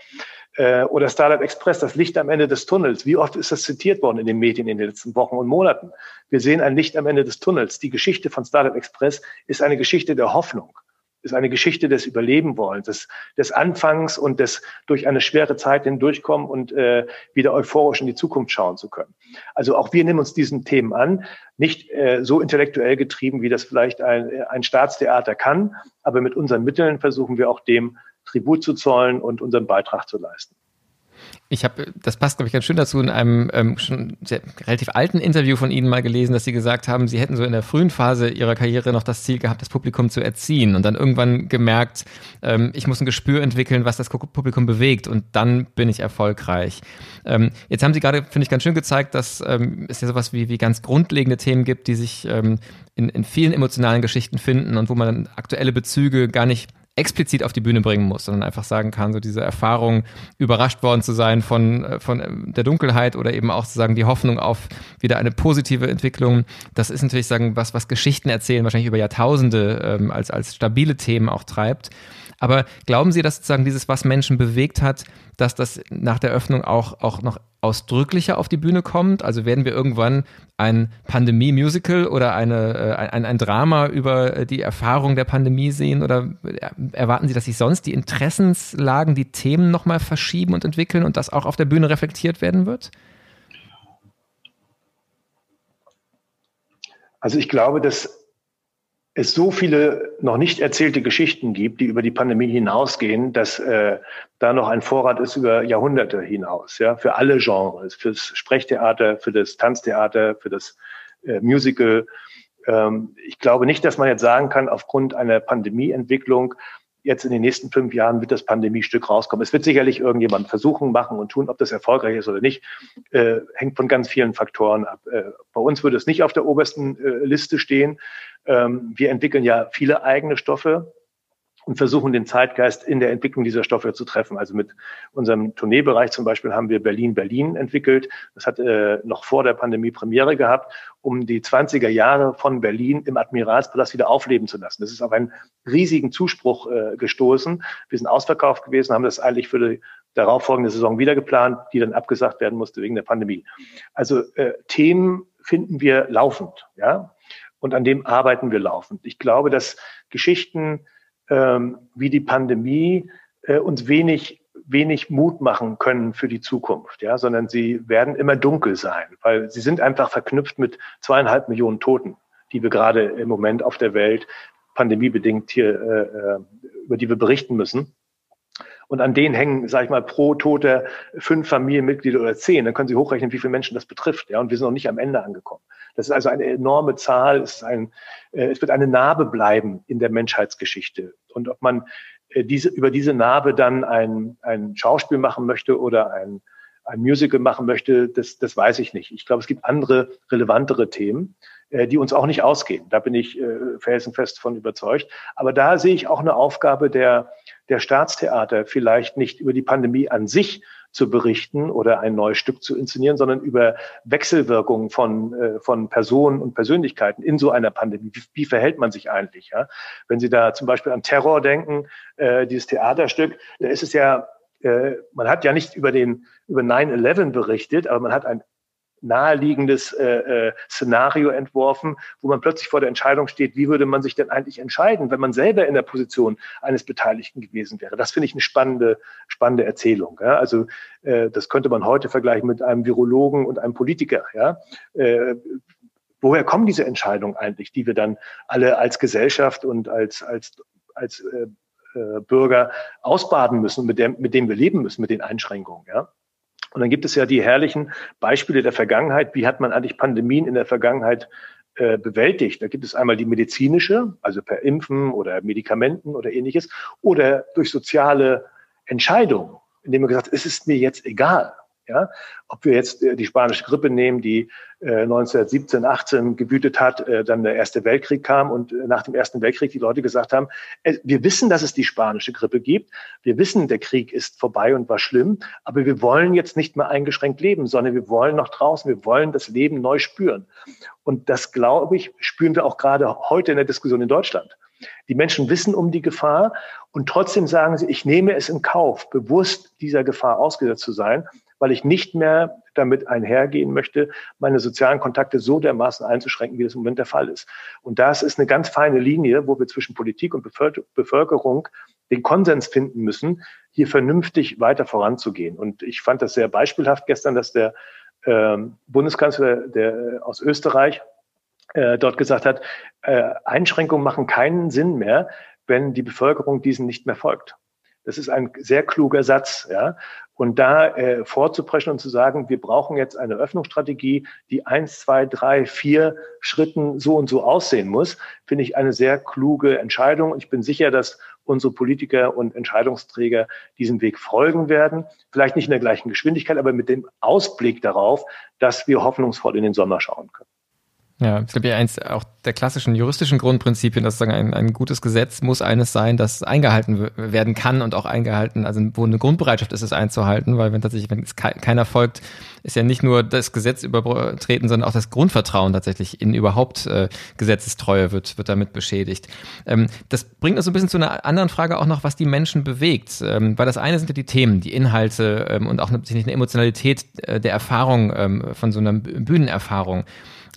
Äh, oder Starlight Express, das Licht am Ende des Tunnels. Wie oft ist das zitiert worden in den Medien in den letzten Wochen und Monaten? Wir sehen ein Licht am Ende des Tunnels. Die Geschichte von Starlight Express ist eine Geschichte der Hoffnung ist eine Geschichte des Überlebenwollens, des, des Anfangs und des durch eine schwere Zeit hindurchkommen und äh, wieder euphorisch in die Zukunft schauen zu können. Also auch wir nehmen uns diesen Themen an, nicht äh, so intellektuell getrieben, wie das vielleicht ein, ein Staatstheater kann, aber mit unseren Mitteln versuchen wir auch dem Tribut zu zollen und unseren Beitrag zu leisten. Ich habe, das passt, glaube ich, ganz schön dazu, in einem ähm, schon sehr, relativ alten Interview von Ihnen mal gelesen, dass Sie gesagt haben, Sie hätten so in der frühen Phase Ihrer Karriere noch das Ziel gehabt, das Publikum zu erziehen und dann irgendwann gemerkt, ähm, ich muss ein Gespür entwickeln, was das Publikum bewegt und dann bin ich erfolgreich. Ähm, jetzt haben Sie gerade, finde ich, ganz schön gezeigt, dass ähm, es ja sowas wie, wie ganz grundlegende Themen gibt, die sich ähm, in, in vielen emotionalen Geschichten finden und wo man aktuelle Bezüge gar nicht explizit auf die Bühne bringen muss, sondern einfach sagen kann, so diese Erfahrung, überrascht worden zu sein von, äh, von äh, der Dunkelheit oder eben auch zu sagen, die Hoffnung auf wieder eine positive Entwicklung. Das ist natürlich sagen, was, was Geschichten erzählen, wahrscheinlich über Jahrtausende ähm, als, als stabile Themen auch treibt. Aber glauben Sie, dass sozusagen dieses, was Menschen bewegt hat, dass das nach der Öffnung auch, auch noch ausdrücklicher auf die Bühne kommt? Also werden wir irgendwann ein Pandemie-Musical oder eine, äh, ein, ein Drama über die Erfahrung der Pandemie sehen? Oder erwarten Sie, dass sich sonst die Interessenslagen, die Themen nochmal verschieben und entwickeln und das auch auf der Bühne reflektiert werden wird? Also ich glaube, dass es so viele noch nicht erzählte Geschichten gibt, die über die Pandemie hinausgehen, dass äh, da noch ein Vorrat ist über Jahrhunderte hinaus, ja, für alle Genres, fürs Sprechtheater, für das Tanztheater, für das äh, Musical. Ähm, ich glaube nicht, dass man jetzt sagen kann, aufgrund einer Pandemieentwicklung, jetzt in den nächsten fünf Jahren wird das Pandemiestück rauskommen. Es wird sicherlich irgendjemand versuchen, machen und tun, ob das erfolgreich ist oder nicht, äh, hängt von ganz vielen Faktoren ab. Äh, bei uns würde es nicht auf der obersten äh, Liste stehen. Ähm, wir entwickeln ja viele eigene Stoffe und versuchen den Zeitgeist in der Entwicklung dieser Stoffe zu treffen. Also mit unserem Tourneebereich zum Beispiel haben wir Berlin Berlin entwickelt. Das hat äh, noch vor der Pandemie Premiere gehabt, um die 20er Jahre von Berlin im Admiralspalast wieder aufleben zu lassen. Das ist auf einen riesigen Zuspruch äh, gestoßen. Wir sind ausverkauft gewesen, haben das eigentlich für die darauffolgende Saison wieder geplant, die dann abgesagt werden musste wegen der Pandemie. Also äh, Themen finden wir laufend, ja und an dem arbeiten wir laufend. Ich glaube, dass Geschichten ähm, wie die Pandemie äh, uns wenig wenig Mut machen können für die Zukunft, ja, sondern sie werden immer dunkel sein, weil sie sind einfach verknüpft mit zweieinhalb Millionen Toten, die wir gerade im Moment auf der Welt pandemiebedingt hier äh, äh über die wir berichten müssen. Und an denen hängen, sage ich mal, pro Toter fünf Familienmitglieder oder zehn. Dann können Sie hochrechnen, wie viele Menschen das betrifft. Ja, und wir sind noch nicht am Ende angekommen. Das ist also eine enorme Zahl. Es, ist ein, äh, es wird eine Narbe bleiben in der Menschheitsgeschichte. Und ob man äh, diese, über diese Narbe dann ein, ein Schauspiel machen möchte oder ein, ein Musical machen möchte, das, das weiß ich nicht. Ich glaube, es gibt andere relevantere Themen, äh, die uns auch nicht ausgehen. Da bin ich felsenfest von überzeugt. Aber da sehe ich auch eine Aufgabe der, der Staatstheater, vielleicht nicht über die Pandemie an sich zu berichten oder ein neues Stück zu inszenieren, sondern über Wechselwirkungen von, äh, von Personen und Persönlichkeiten in so einer Pandemie. Wie, wie verhält man sich eigentlich? Ja? Wenn Sie da zum Beispiel an Terror denken, äh, dieses Theaterstück, da ist es ja äh, man hat ja nicht über den über 9/11 berichtet, aber man hat ein naheliegendes äh, äh, Szenario entworfen, wo man plötzlich vor der Entscheidung steht, wie würde man sich denn eigentlich entscheiden, wenn man selber in der Position eines Beteiligten gewesen wäre. Das finde ich eine spannende, spannende Erzählung. Ja? Also äh, das könnte man heute vergleichen mit einem Virologen und einem Politiker. Ja? Äh, woher kommen diese Entscheidungen eigentlich, die wir dann alle als Gesellschaft und als, als, als äh, äh, Bürger ausbaden müssen, mit dem, mit dem wir leben müssen, mit den Einschränkungen. Ja? Und dann gibt es ja die herrlichen Beispiele der Vergangenheit. Wie hat man eigentlich Pandemien in der Vergangenheit äh, bewältigt? Da gibt es einmal die medizinische, also per Impfen oder Medikamenten oder ähnliches, oder durch soziale Entscheidungen, indem man gesagt es ist mir jetzt egal. Ja? Ob wir jetzt äh, die spanische Grippe nehmen, die 1917, äh, 18 gewütet hat, äh, dann der Erste Weltkrieg kam und nach dem Ersten Weltkrieg die Leute gesagt haben, wir wissen, dass es die spanische Grippe gibt, wir wissen, der Krieg ist vorbei und war schlimm, aber wir wollen jetzt nicht mehr eingeschränkt leben, sondern wir wollen noch draußen, wir wollen das Leben neu spüren. Und das, glaube ich, spüren wir auch gerade heute in der Diskussion in Deutschland. Die Menschen wissen um die Gefahr und trotzdem sagen sie, ich nehme es in Kauf, bewusst dieser Gefahr ausgesetzt zu sein, weil ich nicht mehr damit einhergehen möchte, meine sozialen Kontakte so dermaßen einzuschränken, wie das im Moment der Fall ist. Und das ist eine ganz feine Linie, wo wir zwischen Politik und Bevölkerung den Konsens finden müssen, hier vernünftig weiter voranzugehen. Und ich fand das sehr beispielhaft gestern, dass der äh, Bundeskanzler der, äh, aus Österreich äh, dort gesagt hat, äh, Einschränkungen machen keinen Sinn mehr, wenn die Bevölkerung diesen nicht mehr folgt. Das ist ein sehr kluger Satz, ja. Und da äh, vorzupreschen und zu sagen, wir brauchen jetzt eine Öffnungsstrategie, die eins, zwei, drei, vier Schritten so und so aussehen muss, finde ich eine sehr kluge Entscheidung. Und ich bin sicher, dass unsere Politiker und Entscheidungsträger diesem Weg folgen werden. Vielleicht nicht in der gleichen Geschwindigkeit, aber mit dem Ausblick darauf, dass wir hoffnungsvoll in den Sommer schauen können. Ja, es gibt ja eins auch der klassischen juristischen Grundprinzipien, dass sagen, ein, ein gutes Gesetz muss eines sein, das eingehalten werden kann und auch eingehalten, also wo eine Grundbereitschaft ist, es einzuhalten, weil wenn tatsächlich, wenn es keiner folgt, ist ja nicht nur das Gesetz übertreten, sondern auch das Grundvertrauen tatsächlich in überhaupt äh, Gesetzestreue wird, wird damit beschädigt. Ähm, das bringt uns so ein bisschen zu einer anderen Frage auch noch, was die Menschen bewegt. Ähm, weil das eine sind ja die Themen, die Inhalte ähm, und auch eine, eine Emotionalität äh, der Erfahrung ähm, von so einer Bühnenerfahrung.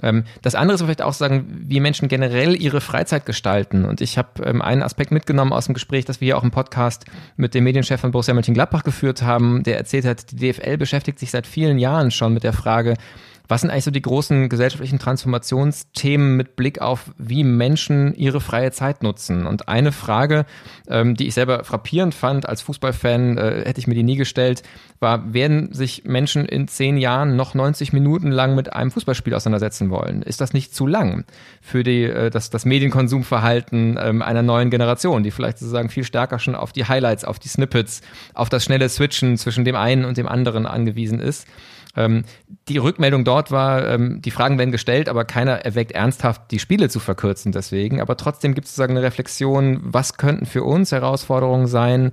Ähm, das andere ist vielleicht auch sagen, wie Menschen generell ihre Freizeit gestalten. Und ich habe ähm, einen Aspekt mitgenommen aus dem Gespräch, das wir hier auch im Podcast mit dem Medienchef von Borussia Mönchengladbach geführt haben, der erzählt hat, die DFL beschäftigt sich seit vielen Jahren schon mit der Frage, was sind eigentlich so die großen gesellschaftlichen Transformationsthemen mit Blick auf, wie Menschen ihre freie Zeit nutzen? Und eine Frage, ähm, die ich selber frappierend fand als Fußballfan, äh, hätte ich mir die nie gestellt, war, werden sich Menschen in zehn Jahren noch 90 Minuten lang mit einem Fußballspiel auseinandersetzen wollen? Ist das nicht zu lang für die, äh, das, das Medienkonsumverhalten ähm, einer neuen Generation, die vielleicht sozusagen viel stärker schon auf die Highlights, auf die Snippets, auf das schnelle Switchen zwischen dem einen und dem anderen angewiesen ist? Ähm, die Rückmeldung dort war, ähm, die Fragen werden gestellt, aber keiner erweckt ernsthaft, die Spiele zu verkürzen deswegen. Aber trotzdem gibt es sozusagen eine Reflexion, was könnten für uns Herausforderungen sein,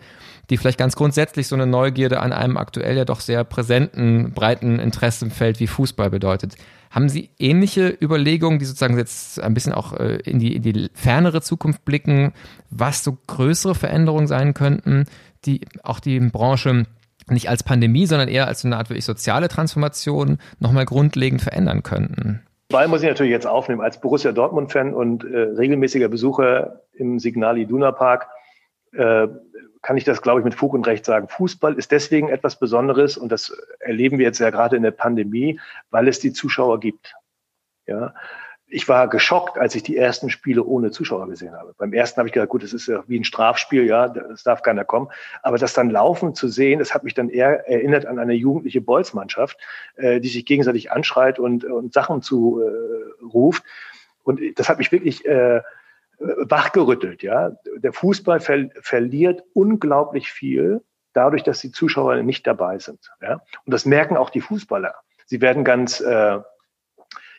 die vielleicht ganz grundsätzlich so eine Neugierde an einem aktuell ja doch sehr präsenten, breiten Interessenfeld wie Fußball bedeutet. Haben Sie ähnliche Überlegungen, die sozusagen jetzt ein bisschen auch äh, in die, in die fernere Zukunft blicken, was so größere Veränderungen sein könnten, die auch die Branche nicht als Pandemie, sondern eher als eine Art wirklich soziale Transformation nochmal grundlegend verändern könnten? Ball muss ich natürlich jetzt aufnehmen. Als Borussia Dortmund-Fan und äh, regelmäßiger Besucher im Signal Iduna Park äh, kann ich das, glaube ich, mit Fug und Recht sagen. Fußball ist deswegen etwas Besonderes und das erleben wir jetzt ja gerade in der Pandemie, weil es die Zuschauer gibt. Ja, ich war geschockt, als ich die ersten Spiele ohne Zuschauer gesehen habe. Beim ersten habe ich gedacht, gut, das ist ja wie ein Strafspiel, ja, es darf keiner kommen. Aber das dann laufen zu sehen, das hat mich dann eher erinnert an eine jugendliche Bolzmannschaft, äh, die sich gegenseitig anschreit und, und Sachen zu äh, ruft. Und das hat mich wirklich äh, wachgerüttelt, ja. Der Fußball ver verliert unglaublich viel dadurch, dass die Zuschauer nicht dabei sind. Ja? Und das merken auch die Fußballer. Sie werden ganz äh,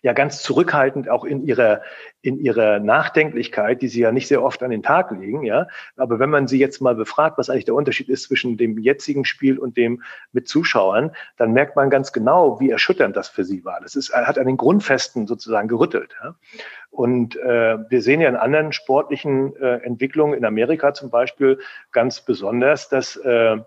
ja ganz zurückhaltend auch in ihrer, in ihrer Nachdenklichkeit, die sie ja nicht sehr oft an den Tag legen, ja. Aber wenn man sie jetzt mal befragt, was eigentlich der Unterschied ist zwischen dem jetzigen Spiel und dem mit Zuschauern, dann merkt man ganz genau, wie erschütternd das für sie war. Das ist, hat an den Grundfesten sozusagen gerüttelt. Ja? Und äh, wir sehen ja in anderen sportlichen äh, Entwicklungen in Amerika zum Beispiel ganz besonders, dass äh,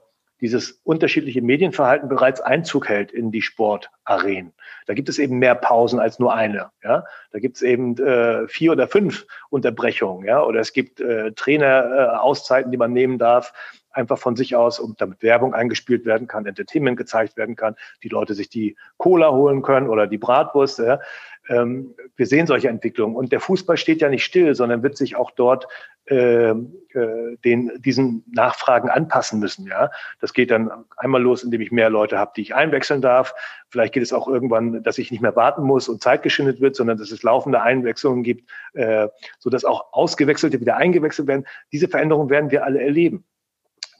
dieses unterschiedliche Medienverhalten bereits Einzug hält in die Sportarenen. Da gibt es eben mehr Pausen als nur eine. Ja? Da gibt es eben äh, vier oder fünf Unterbrechungen. Ja? Oder es gibt äh, Trainerauszeiten, äh, die man nehmen darf, einfach von sich aus, um damit Werbung eingespielt werden kann, Entertainment gezeigt werden kann, die Leute sich die Cola holen können oder die Bratwurst. Ja? Ähm, wir sehen solche Entwicklungen. Und der Fußball steht ja nicht still, sondern wird sich auch dort äh, äh, den, diesen Nachfragen anpassen müssen. Ja, Das geht dann einmal los, indem ich mehr Leute habe, die ich einwechseln darf. Vielleicht geht es auch irgendwann, dass ich nicht mehr warten muss und Zeit geschindet wird, sondern dass es laufende Einwechslungen gibt, äh, sodass auch Ausgewechselte wieder eingewechselt werden. Diese Veränderungen werden wir alle erleben.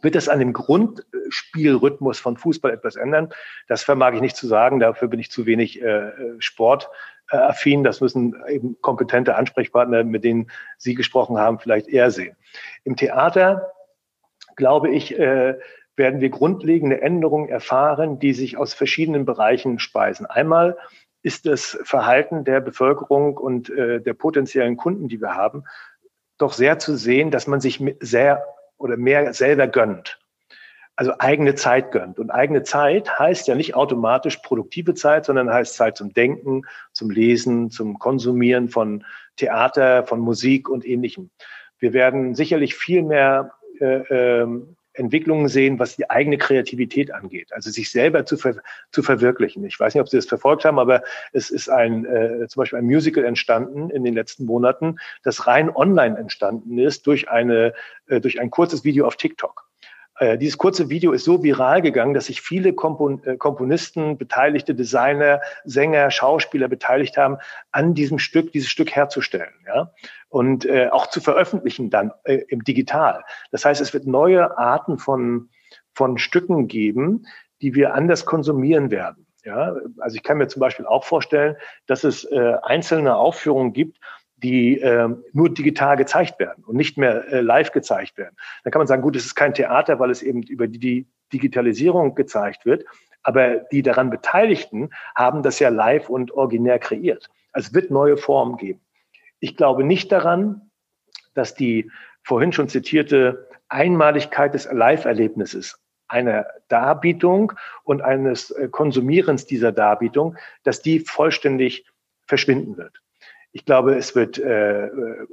Wird es an dem Grundspielrhythmus von Fußball etwas ändern? Das vermag ich nicht zu sagen. Dafür bin ich zu wenig äh, sportaffin. Das müssen eben kompetente Ansprechpartner, mit denen Sie gesprochen haben, vielleicht eher sehen. Im Theater, glaube ich, äh, werden wir grundlegende Änderungen erfahren, die sich aus verschiedenen Bereichen speisen. Einmal ist das Verhalten der Bevölkerung und äh, der potenziellen Kunden, die wir haben, doch sehr zu sehen, dass man sich sehr oder mehr selber gönnt. Also eigene Zeit gönnt. Und eigene Zeit heißt ja nicht automatisch produktive Zeit, sondern heißt Zeit zum Denken, zum Lesen, zum Konsumieren von Theater, von Musik und ähnlichem. Wir werden sicherlich viel mehr äh, äh, Entwicklungen sehen, was die eigene Kreativität angeht, also sich selber zu, ver zu verwirklichen. Ich weiß nicht, ob Sie das verfolgt haben, aber es ist ein äh, zum Beispiel ein Musical entstanden in den letzten Monaten, das rein online entstanden ist durch eine äh, durch ein kurzes Video auf TikTok. Äh, dieses kurze Video ist so viral gegangen, dass sich viele Kompon äh, Komponisten, beteiligte Designer, Sänger, Schauspieler beteiligt haben, an diesem Stück, dieses Stück herzustellen. Ja? Und äh, auch zu veröffentlichen dann äh, im Digital. Das heißt, es wird neue Arten von, von Stücken geben, die wir anders konsumieren werden. Ja, also ich kann mir zum Beispiel auch vorstellen, dass es äh, einzelne Aufführungen gibt, die äh, nur digital gezeigt werden und nicht mehr äh, live gezeigt werden. Dann kann man sagen, gut, es ist kein Theater, weil es eben über die, die Digitalisierung gezeigt wird. Aber die daran Beteiligten haben das ja live und originär kreiert. Also es wird neue Formen geben. Ich glaube nicht daran, dass die vorhin schon zitierte Einmaligkeit des Live-Erlebnisses einer Darbietung und eines äh, Konsumierens dieser Darbietung, dass die vollständig verschwinden wird. Ich glaube, es wird äh,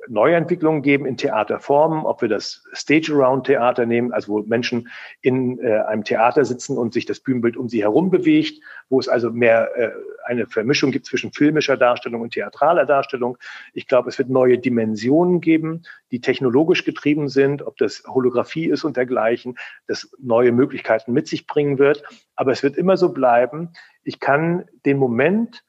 Neuentwicklungen geben in Theaterformen, ob wir das Stage-Around-Theater nehmen, also wo Menschen in äh, einem Theater sitzen und sich das Bühnenbild um sie herum bewegt, wo es also mehr äh, eine Vermischung gibt zwischen filmischer Darstellung und theatraler Darstellung. Ich glaube, es wird neue Dimensionen geben, die technologisch getrieben sind, ob das Holographie ist und dergleichen, das neue Möglichkeiten mit sich bringen wird. Aber es wird immer so bleiben. Ich kann den Moment,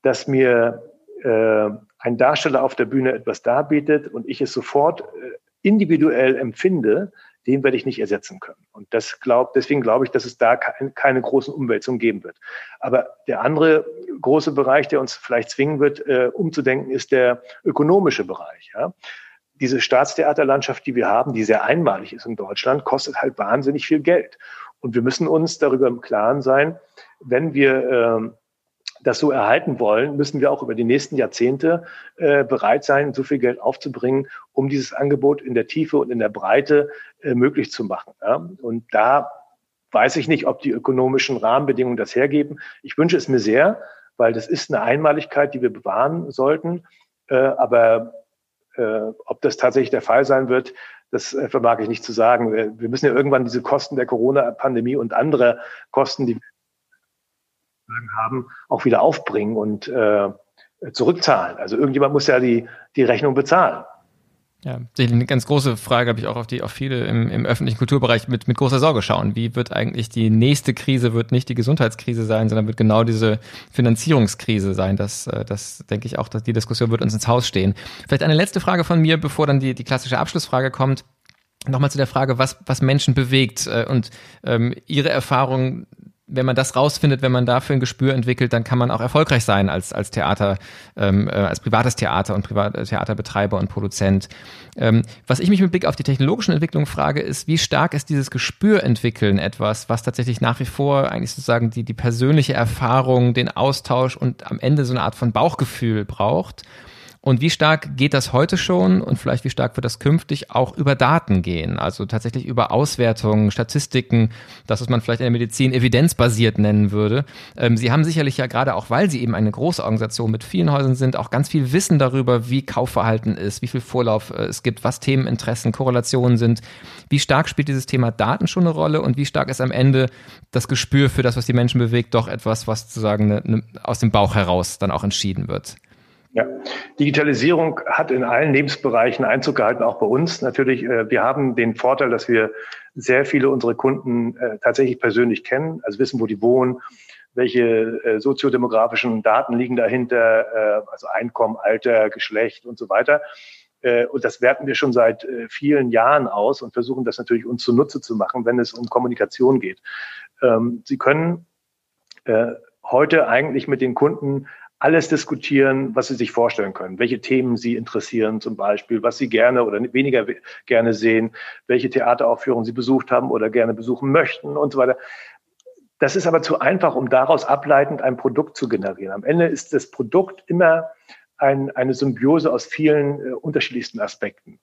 dass mir äh, ein Darsteller auf der Bühne etwas darbietet und ich es sofort äh, individuell empfinde, den werde ich nicht ersetzen können. Und das glaub, deswegen glaube ich, dass es da keine, großen Umwälzungen geben wird. Aber der andere große Bereich, der uns vielleicht zwingen wird, äh, umzudenken, ist der ökonomische Bereich. Ja? Diese Staatstheaterlandschaft, die wir haben, die sehr einmalig ist in Deutschland, kostet halt wahnsinnig viel Geld. Und wir müssen uns darüber im Klaren sein, wenn wir äh, das so erhalten wollen, müssen wir auch über die nächsten Jahrzehnte äh, bereit sein, so viel Geld aufzubringen, um dieses Angebot in der Tiefe und in der Breite äh, möglich zu machen. Ja? Und da weiß ich nicht, ob die ökonomischen Rahmenbedingungen das hergeben. Ich wünsche es mir sehr, weil das ist eine Einmaligkeit, die wir bewahren sollten. Äh, aber äh, ob das tatsächlich der Fall sein wird, das äh, vermag ich nicht zu sagen. Wir müssen ja irgendwann diese Kosten der Corona-Pandemie und andere Kosten, die haben, auch wieder aufbringen und äh, zurückzahlen. Also irgendjemand muss ja die, die Rechnung bezahlen. Ja, eine ganz große Frage habe ich auch auf die, auf viele im, im öffentlichen Kulturbereich mit, mit großer Sorge schauen. Wie wird eigentlich die nächste Krise, wird nicht die Gesundheitskrise sein, sondern wird genau diese Finanzierungskrise sein. Das, äh, das denke ich auch, dass die Diskussion wird uns ins Haus stehen. Vielleicht eine letzte Frage von mir, bevor dann die, die klassische Abschlussfrage kommt. Nochmal zu der Frage, was, was Menschen bewegt äh, und ähm, Ihre Erfahrung wenn man das rausfindet, wenn man dafür ein Gespür entwickelt, dann kann man auch erfolgreich sein als, als Theater, ähm, äh, als privates Theater und privater Theaterbetreiber und Produzent. Ähm, was ich mich mit Blick auf die technologischen Entwicklungen frage, ist, wie stark ist dieses Gespür entwickeln etwas, was tatsächlich nach wie vor eigentlich sozusagen die, die persönliche Erfahrung, den Austausch und am Ende so eine Art von Bauchgefühl braucht? Und wie stark geht das heute schon und vielleicht wie stark wird das künftig auch über Daten gehen? Also tatsächlich über Auswertungen, Statistiken, das, was man vielleicht in der Medizin evidenzbasiert nennen würde. Ähm, Sie haben sicherlich ja gerade auch, weil Sie eben eine große Organisation mit vielen Häusern sind, auch ganz viel Wissen darüber, wie Kaufverhalten ist, wie viel Vorlauf äh, es gibt, was Themeninteressen, Korrelationen sind. Wie stark spielt dieses Thema Daten schon eine Rolle und wie stark ist am Ende das Gespür für das, was die Menschen bewegt, doch etwas, was sozusagen eine, eine, aus dem Bauch heraus dann auch entschieden wird? Ja, Digitalisierung hat in allen Lebensbereichen Einzug gehalten, auch bei uns natürlich. Äh, wir haben den Vorteil, dass wir sehr viele unserer Kunden äh, tatsächlich persönlich kennen, also wissen, wo die wohnen, welche äh, soziodemografischen Daten liegen dahinter, also Einkommen, Alter, Geschlecht und so weiter. Und das werten wir schon seit vielen Jahren aus und versuchen das natürlich uns zunutze zu machen, wenn es um Kommunikation geht. Ähm, Sie können heute eigentlich mit den Kunden alles diskutieren, was Sie sich vorstellen können, welche Themen Sie interessieren zum Beispiel, was Sie gerne oder weniger gerne sehen, welche Theateraufführungen Sie besucht haben oder gerne besuchen möchten und so weiter. Das ist aber zu einfach, um daraus ableitend ein Produkt zu generieren. Am Ende ist das Produkt immer ein, eine Symbiose aus vielen äh, unterschiedlichsten Aspekten.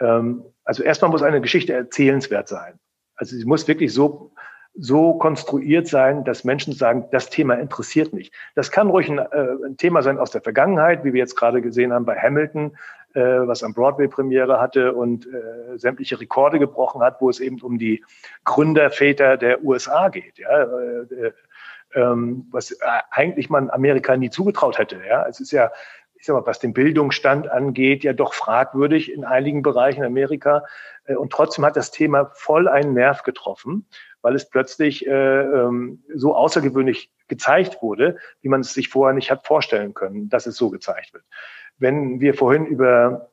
Ähm, also erstmal muss eine Geschichte erzählenswert sein. Also sie muss wirklich so so konstruiert sein, dass Menschen sagen, das Thema interessiert mich. Das kann ruhig ein, äh, ein Thema sein aus der Vergangenheit, wie wir jetzt gerade gesehen haben bei Hamilton, äh, was am Broadway Premiere hatte und äh, sämtliche Rekorde gebrochen hat, wo es eben um die Gründerväter der USA geht. Ja, äh, ähm, was äh, eigentlich man Amerika nie zugetraut hätte. Ja, es ist ja ich sag mal, was den Bildungsstand angeht, ja doch fragwürdig in einigen Bereichen Amerika. Äh, und trotzdem hat das Thema voll einen Nerv getroffen, weil es plötzlich äh, ähm, so außergewöhnlich gezeigt wurde, wie man es sich vorher nicht hat vorstellen können, dass es so gezeigt wird. Wenn wir vorhin über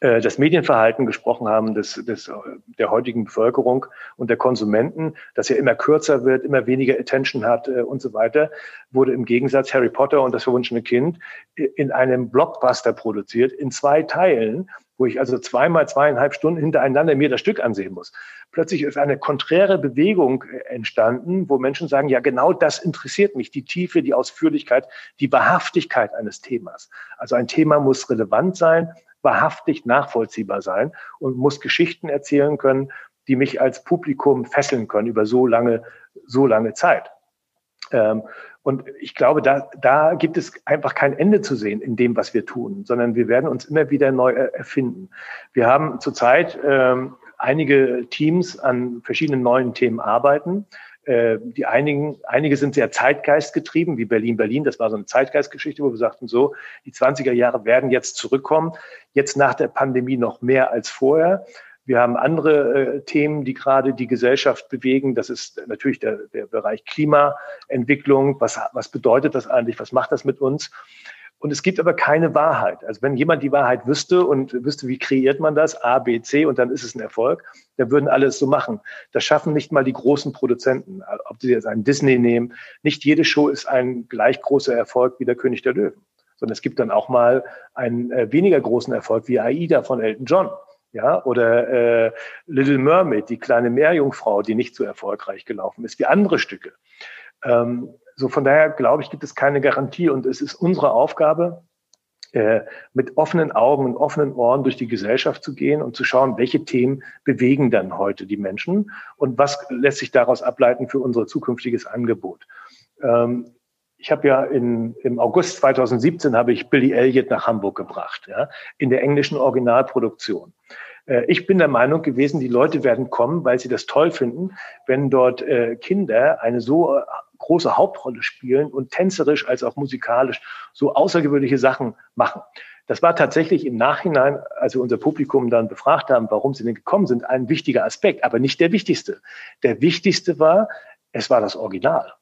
das Medienverhalten gesprochen haben des, des, der heutigen Bevölkerung und der Konsumenten, das ja immer kürzer wird, immer weniger Attention hat äh, und so weiter, wurde im Gegensatz Harry Potter und das verwunschene Kind in einem Blockbuster produziert, in zwei Teilen, wo ich also zweimal zweieinhalb Stunden hintereinander mir das Stück ansehen muss. Plötzlich ist eine konträre Bewegung äh, entstanden, wo Menschen sagen, ja, genau das interessiert mich, die Tiefe, die Ausführlichkeit, die Wahrhaftigkeit eines Themas. Also ein Thema muss relevant sein, wahrhaftig nachvollziehbar sein und muss Geschichten erzählen können, die mich als Publikum fesseln können über so lange, so lange Zeit. Ähm, und ich glaube, da, da gibt es einfach kein Ende zu sehen in dem, was wir tun, sondern wir werden uns immer wieder neu erfinden. Wir haben zurzeit ähm, einige Teams an verschiedenen neuen Themen arbeiten. Äh, die einigen, einige sind sehr zeitgeistgetrieben, wie Berlin, Berlin. Das war so eine Zeitgeistgeschichte, wo wir sagten, so, die 20er Jahre werden jetzt zurückkommen. Jetzt nach der Pandemie noch mehr als vorher. Wir haben andere äh, Themen, die gerade die Gesellschaft bewegen. Das ist natürlich der, der Bereich Klimaentwicklung. Was, was bedeutet das eigentlich? Was macht das mit uns? Und es gibt aber keine Wahrheit. Also wenn jemand die Wahrheit wüsste und wüsste, wie kreiert man das, A, B, C, und dann ist es ein Erfolg, dann würden alle es so machen. Das schaffen nicht mal die großen Produzenten. Ob sie jetzt einen Disney nehmen, nicht jede Show ist ein gleich großer Erfolg wie der König der Löwen. Sondern es gibt dann auch mal einen äh, weniger großen Erfolg wie Aida von Elton John. Ja, oder äh, Little Mermaid, die kleine Meerjungfrau, die nicht so erfolgreich gelaufen ist wie andere Stücke. Ähm, so von daher glaube ich, gibt es keine Garantie und es ist unsere Aufgabe, äh, mit offenen Augen und offenen Ohren durch die Gesellschaft zu gehen und zu schauen, welche Themen bewegen dann heute die Menschen und was lässt sich daraus ableiten für unser zukünftiges Angebot. Ähm, ich habe ja in, im August 2017 habe ich Billy Elliot nach Hamburg gebracht, ja, in der englischen Originalproduktion. Äh, ich bin der Meinung gewesen, die Leute werden kommen, weil sie das toll finden, wenn dort äh, Kinder eine so große Hauptrolle spielen und tänzerisch als auch musikalisch so außergewöhnliche Sachen machen. Das war tatsächlich im Nachhinein, als wir unser Publikum dann befragt haben, warum sie denn gekommen sind, ein wichtiger Aspekt, aber nicht der wichtigste. Der wichtigste war, es war das Original.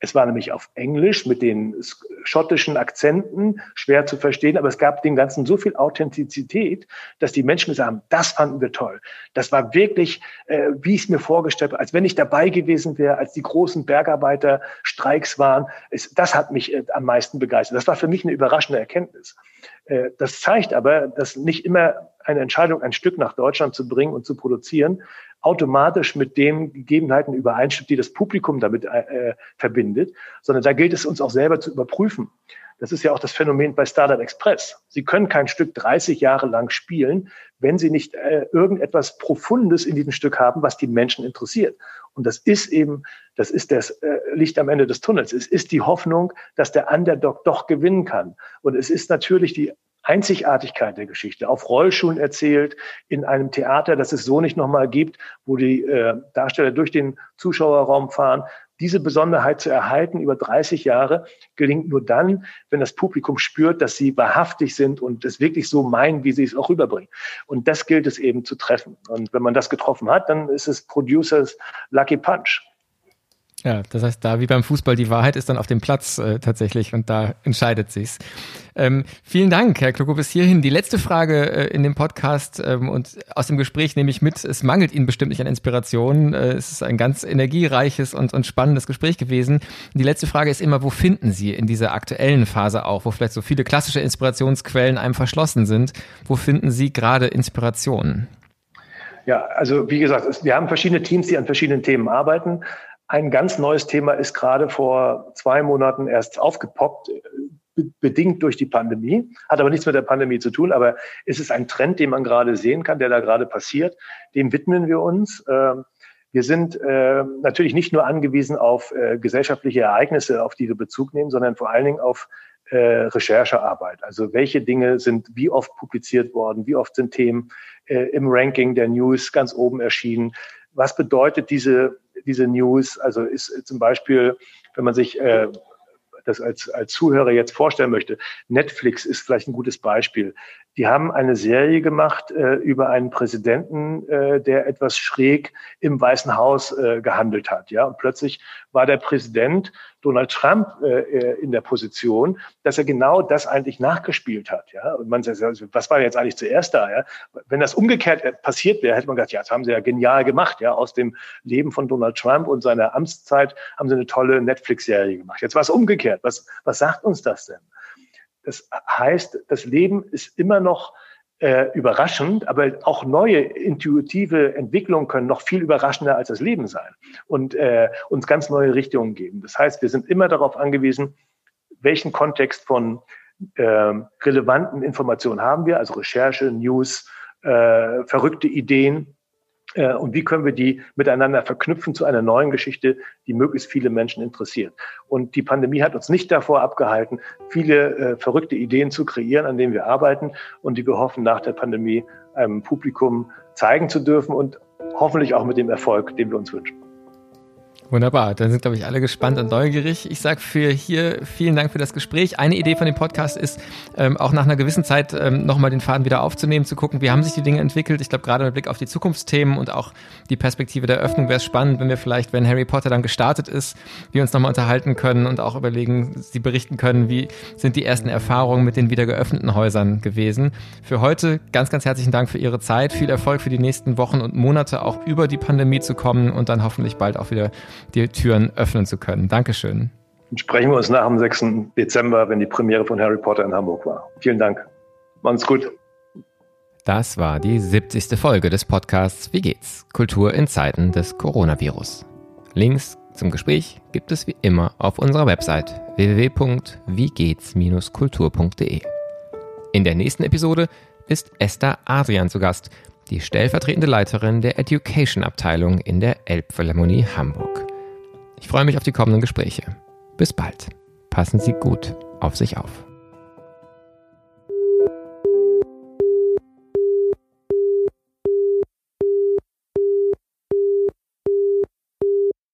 Es war nämlich auf Englisch mit den schottischen Akzenten schwer zu verstehen, aber es gab dem Ganzen so viel Authentizität, dass die Menschen gesagt haben, das fanden wir toll. Das war wirklich, äh, wie ich es mir vorgestellt habe, als wenn ich dabei gewesen wäre, als die großen Bergarbeiterstreiks waren. Es, das hat mich äh, am meisten begeistert. Das war für mich eine überraschende Erkenntnis. Äh, das zeigt aber, dass nicht immer eine Entscheidung, ein Stück nach Deutschland zu bringen und zu produzieren, automatisch mit den Gegebenheiten übereinstimmt, die das Publikum damit äh, verbindet, sondern da gilt es uns auch selber zu überprüfen. Das ist ja auch das Phänomen bei Startup Express. Sie können kein Stück 30 Jahre lang spielen, wenn Sie nicht äh, irgendetwas Profundes in diesem Stück haben, was die Menschen interessiert. Und das ist eben, das ist das äh, Licht am Ende des Tunnels. Es ist die Hoffnung, dass der Underdog doch gewinnen kann. Und es ist natürlich die Einzigartigkeit der Geschichte, auf Rollschuhen erzählt, in einem Theater, das es so nicht nochmal gibt, wo die äh, Darsteller durch den Zuschauerraum fahren. Diese Besonderheit zu erhalten über 30 Jahre gelingt nur dann, wenn das Publikum spürt, dass sie wahrhaftig sind und es wirklich so meinen, wie sie es auch rüberbringen. Und das gilt es eben zu treffen. Und wenn man das getroffen hat, dann ist es Producers Lucky Punch. Ja, das heißt, da wie beim Fußball, die Wahrheit ist dann auf dem Platz äh, tatsächlich und da entscheidet sich's. Ähm, vielen Dank, Herr Kloko, bis hierhin. Die letzte Frage äh, in dem Podcast ähm, und aus dem Gespräch nehme ich mit, es mangelt Ihnen bestimmt nicht an Inspiration. Äh, es ist ein ganz energiereiches und, und spannendes Gespräch gewesen. Die letzte Frage ist immer, wo finden Sie in dieser aktuellen Phase auch, wo vielleicht so viele klassische Inspirationsquellen einem verschlossen sind, wo finden Sie gerade Inspirationen? Ja, also wie gesagt, wir haben verschiedene Teams, die an verschiedenen Themen arbeiten. Ein ganz neues Thema ist gerade vor zwei Monaten erst aufgepoppt, bedingt durch die Pandemie, hat aber nichts mit der Pandemie zu tun, aber es ist ein Trend, den man gerade sehen kann, der da gerade passiert. Dem widmen wir uns. Ähm, wir sind äh, natürlich nicht nur angewiesen auf äh, gesellschaftliche Ereignisse, auf die wir Bezug nehmen, sondern vor allen Dingen auf äh, Recherchearbeit. Also welche Dinge sind wie oft publiziert worden, wie oft sind Themen im Ranking der News ganz oben erschienen. Was bedeutet diese diese News. Also ist zum Beispiel, wenn man sich äh, das als, als Zuhörer jetzt vorstellen möchte. Netflix ist vielleicht ein gutes Beispiel. Die haben eine Serie gemacht äh, über einen Präsidenten, äh, der etwas schräg im Weißen Haus äh, gehandelt hat. Ja, und plötzlich war der Präsident Donald Trump äh, äh in der Position, dass er genau das eigentlich nachgespielt hat. Ja, und man sagt, was war jetzt eigentlich zuerst da? Ja, wenn das umgekehrt passiert wäre, hätte man gesagt, ja, das haben sie ja genial gemacht. Ja, aus dem Leben von Donald Trump und seiner Amtszeit haben sie eine tolle Netflix-Serie gemacht. Jetzt war es umgekehrt. Was, was sagt uns das denn? Das heißt, das Leben ist immer noch äh, überraschend, aber auch neue intuitive Entwicklungen können noch viel überraschender als das Leben sein und äh, uns ganz neue Richtungen geben. Das heißt, wir sind immer darauf angewiesen, welchen Kontext von äh, relevanten Informationen haben wir, also Recherche, News, äh, verrückte Ideen, und wie können wir die miteinander verknüpfen zu einer neuen Geschichte, die möglichst viele Menschen interessiert. Und die Pandemie hat uns nicht davor abgehalten, viele äh, verrückte Ideen zu kreieren, an denen wir arbeiten und die wir hoffen, nach der Pandemie einem Publikum zeigen zu dürfen und hoffentlich auch mit dem Erfolg, den wir uns wünschen. Wunderbar, dann sind, glaube ich, alle gespannt und neugierig. Ich sage für hier vielen Dank für das Gespräch. Eine Idee von dem Podcast ist, ähm, auch nach einer gewissen Zeit ähm, nochmal den Faden wieder aufzunehmen, zu gucken, wie haben sich die Dinge entwickelt. Ich glaube, gerade mit Blick auf die Zukunftsthemen und auch die Perspektive der Öffnung wäre es spannend, wenn wir vielleicht, wenn Harry Potter dann gestartet ist, wir uns nochmal unterhalten können und auch überlegen, Sie berichten können, wie sind die ersten Erfahrungen mit den wieder geöffneten Häusern gewesen. Für heute ganz, ganz herzlichen Dank für Ihre Zeit. Viel Erfolg für die nächsten Wochen und Monate auch über die Pandemie zu kommen und dann hoffentlich bald auch wieder die Türen öffnen zu können. Dankeschön. Sprechen wir uns nach dem 6. Dezember, wenn die Premiere von Harry Potter in Hamburg war. Vielen Dank. Machen's gut. Das war die 70. Folge des Podcasts Wie geht's? Kultur in Zeiten des Coronavirus. Links zum Gespräch gibt es wie immer auf unserer Website www.wiegehts-kultur.de. In der nächsten Episode ist Esther Adrian zu Gast, die stellvertretende Leiterin der Education Abteilung in der Elbphilharmonie Hamburg. Ich freue mich auf die kommenden Gespräche. Bis bald. Passen Sie gut auf sich auf.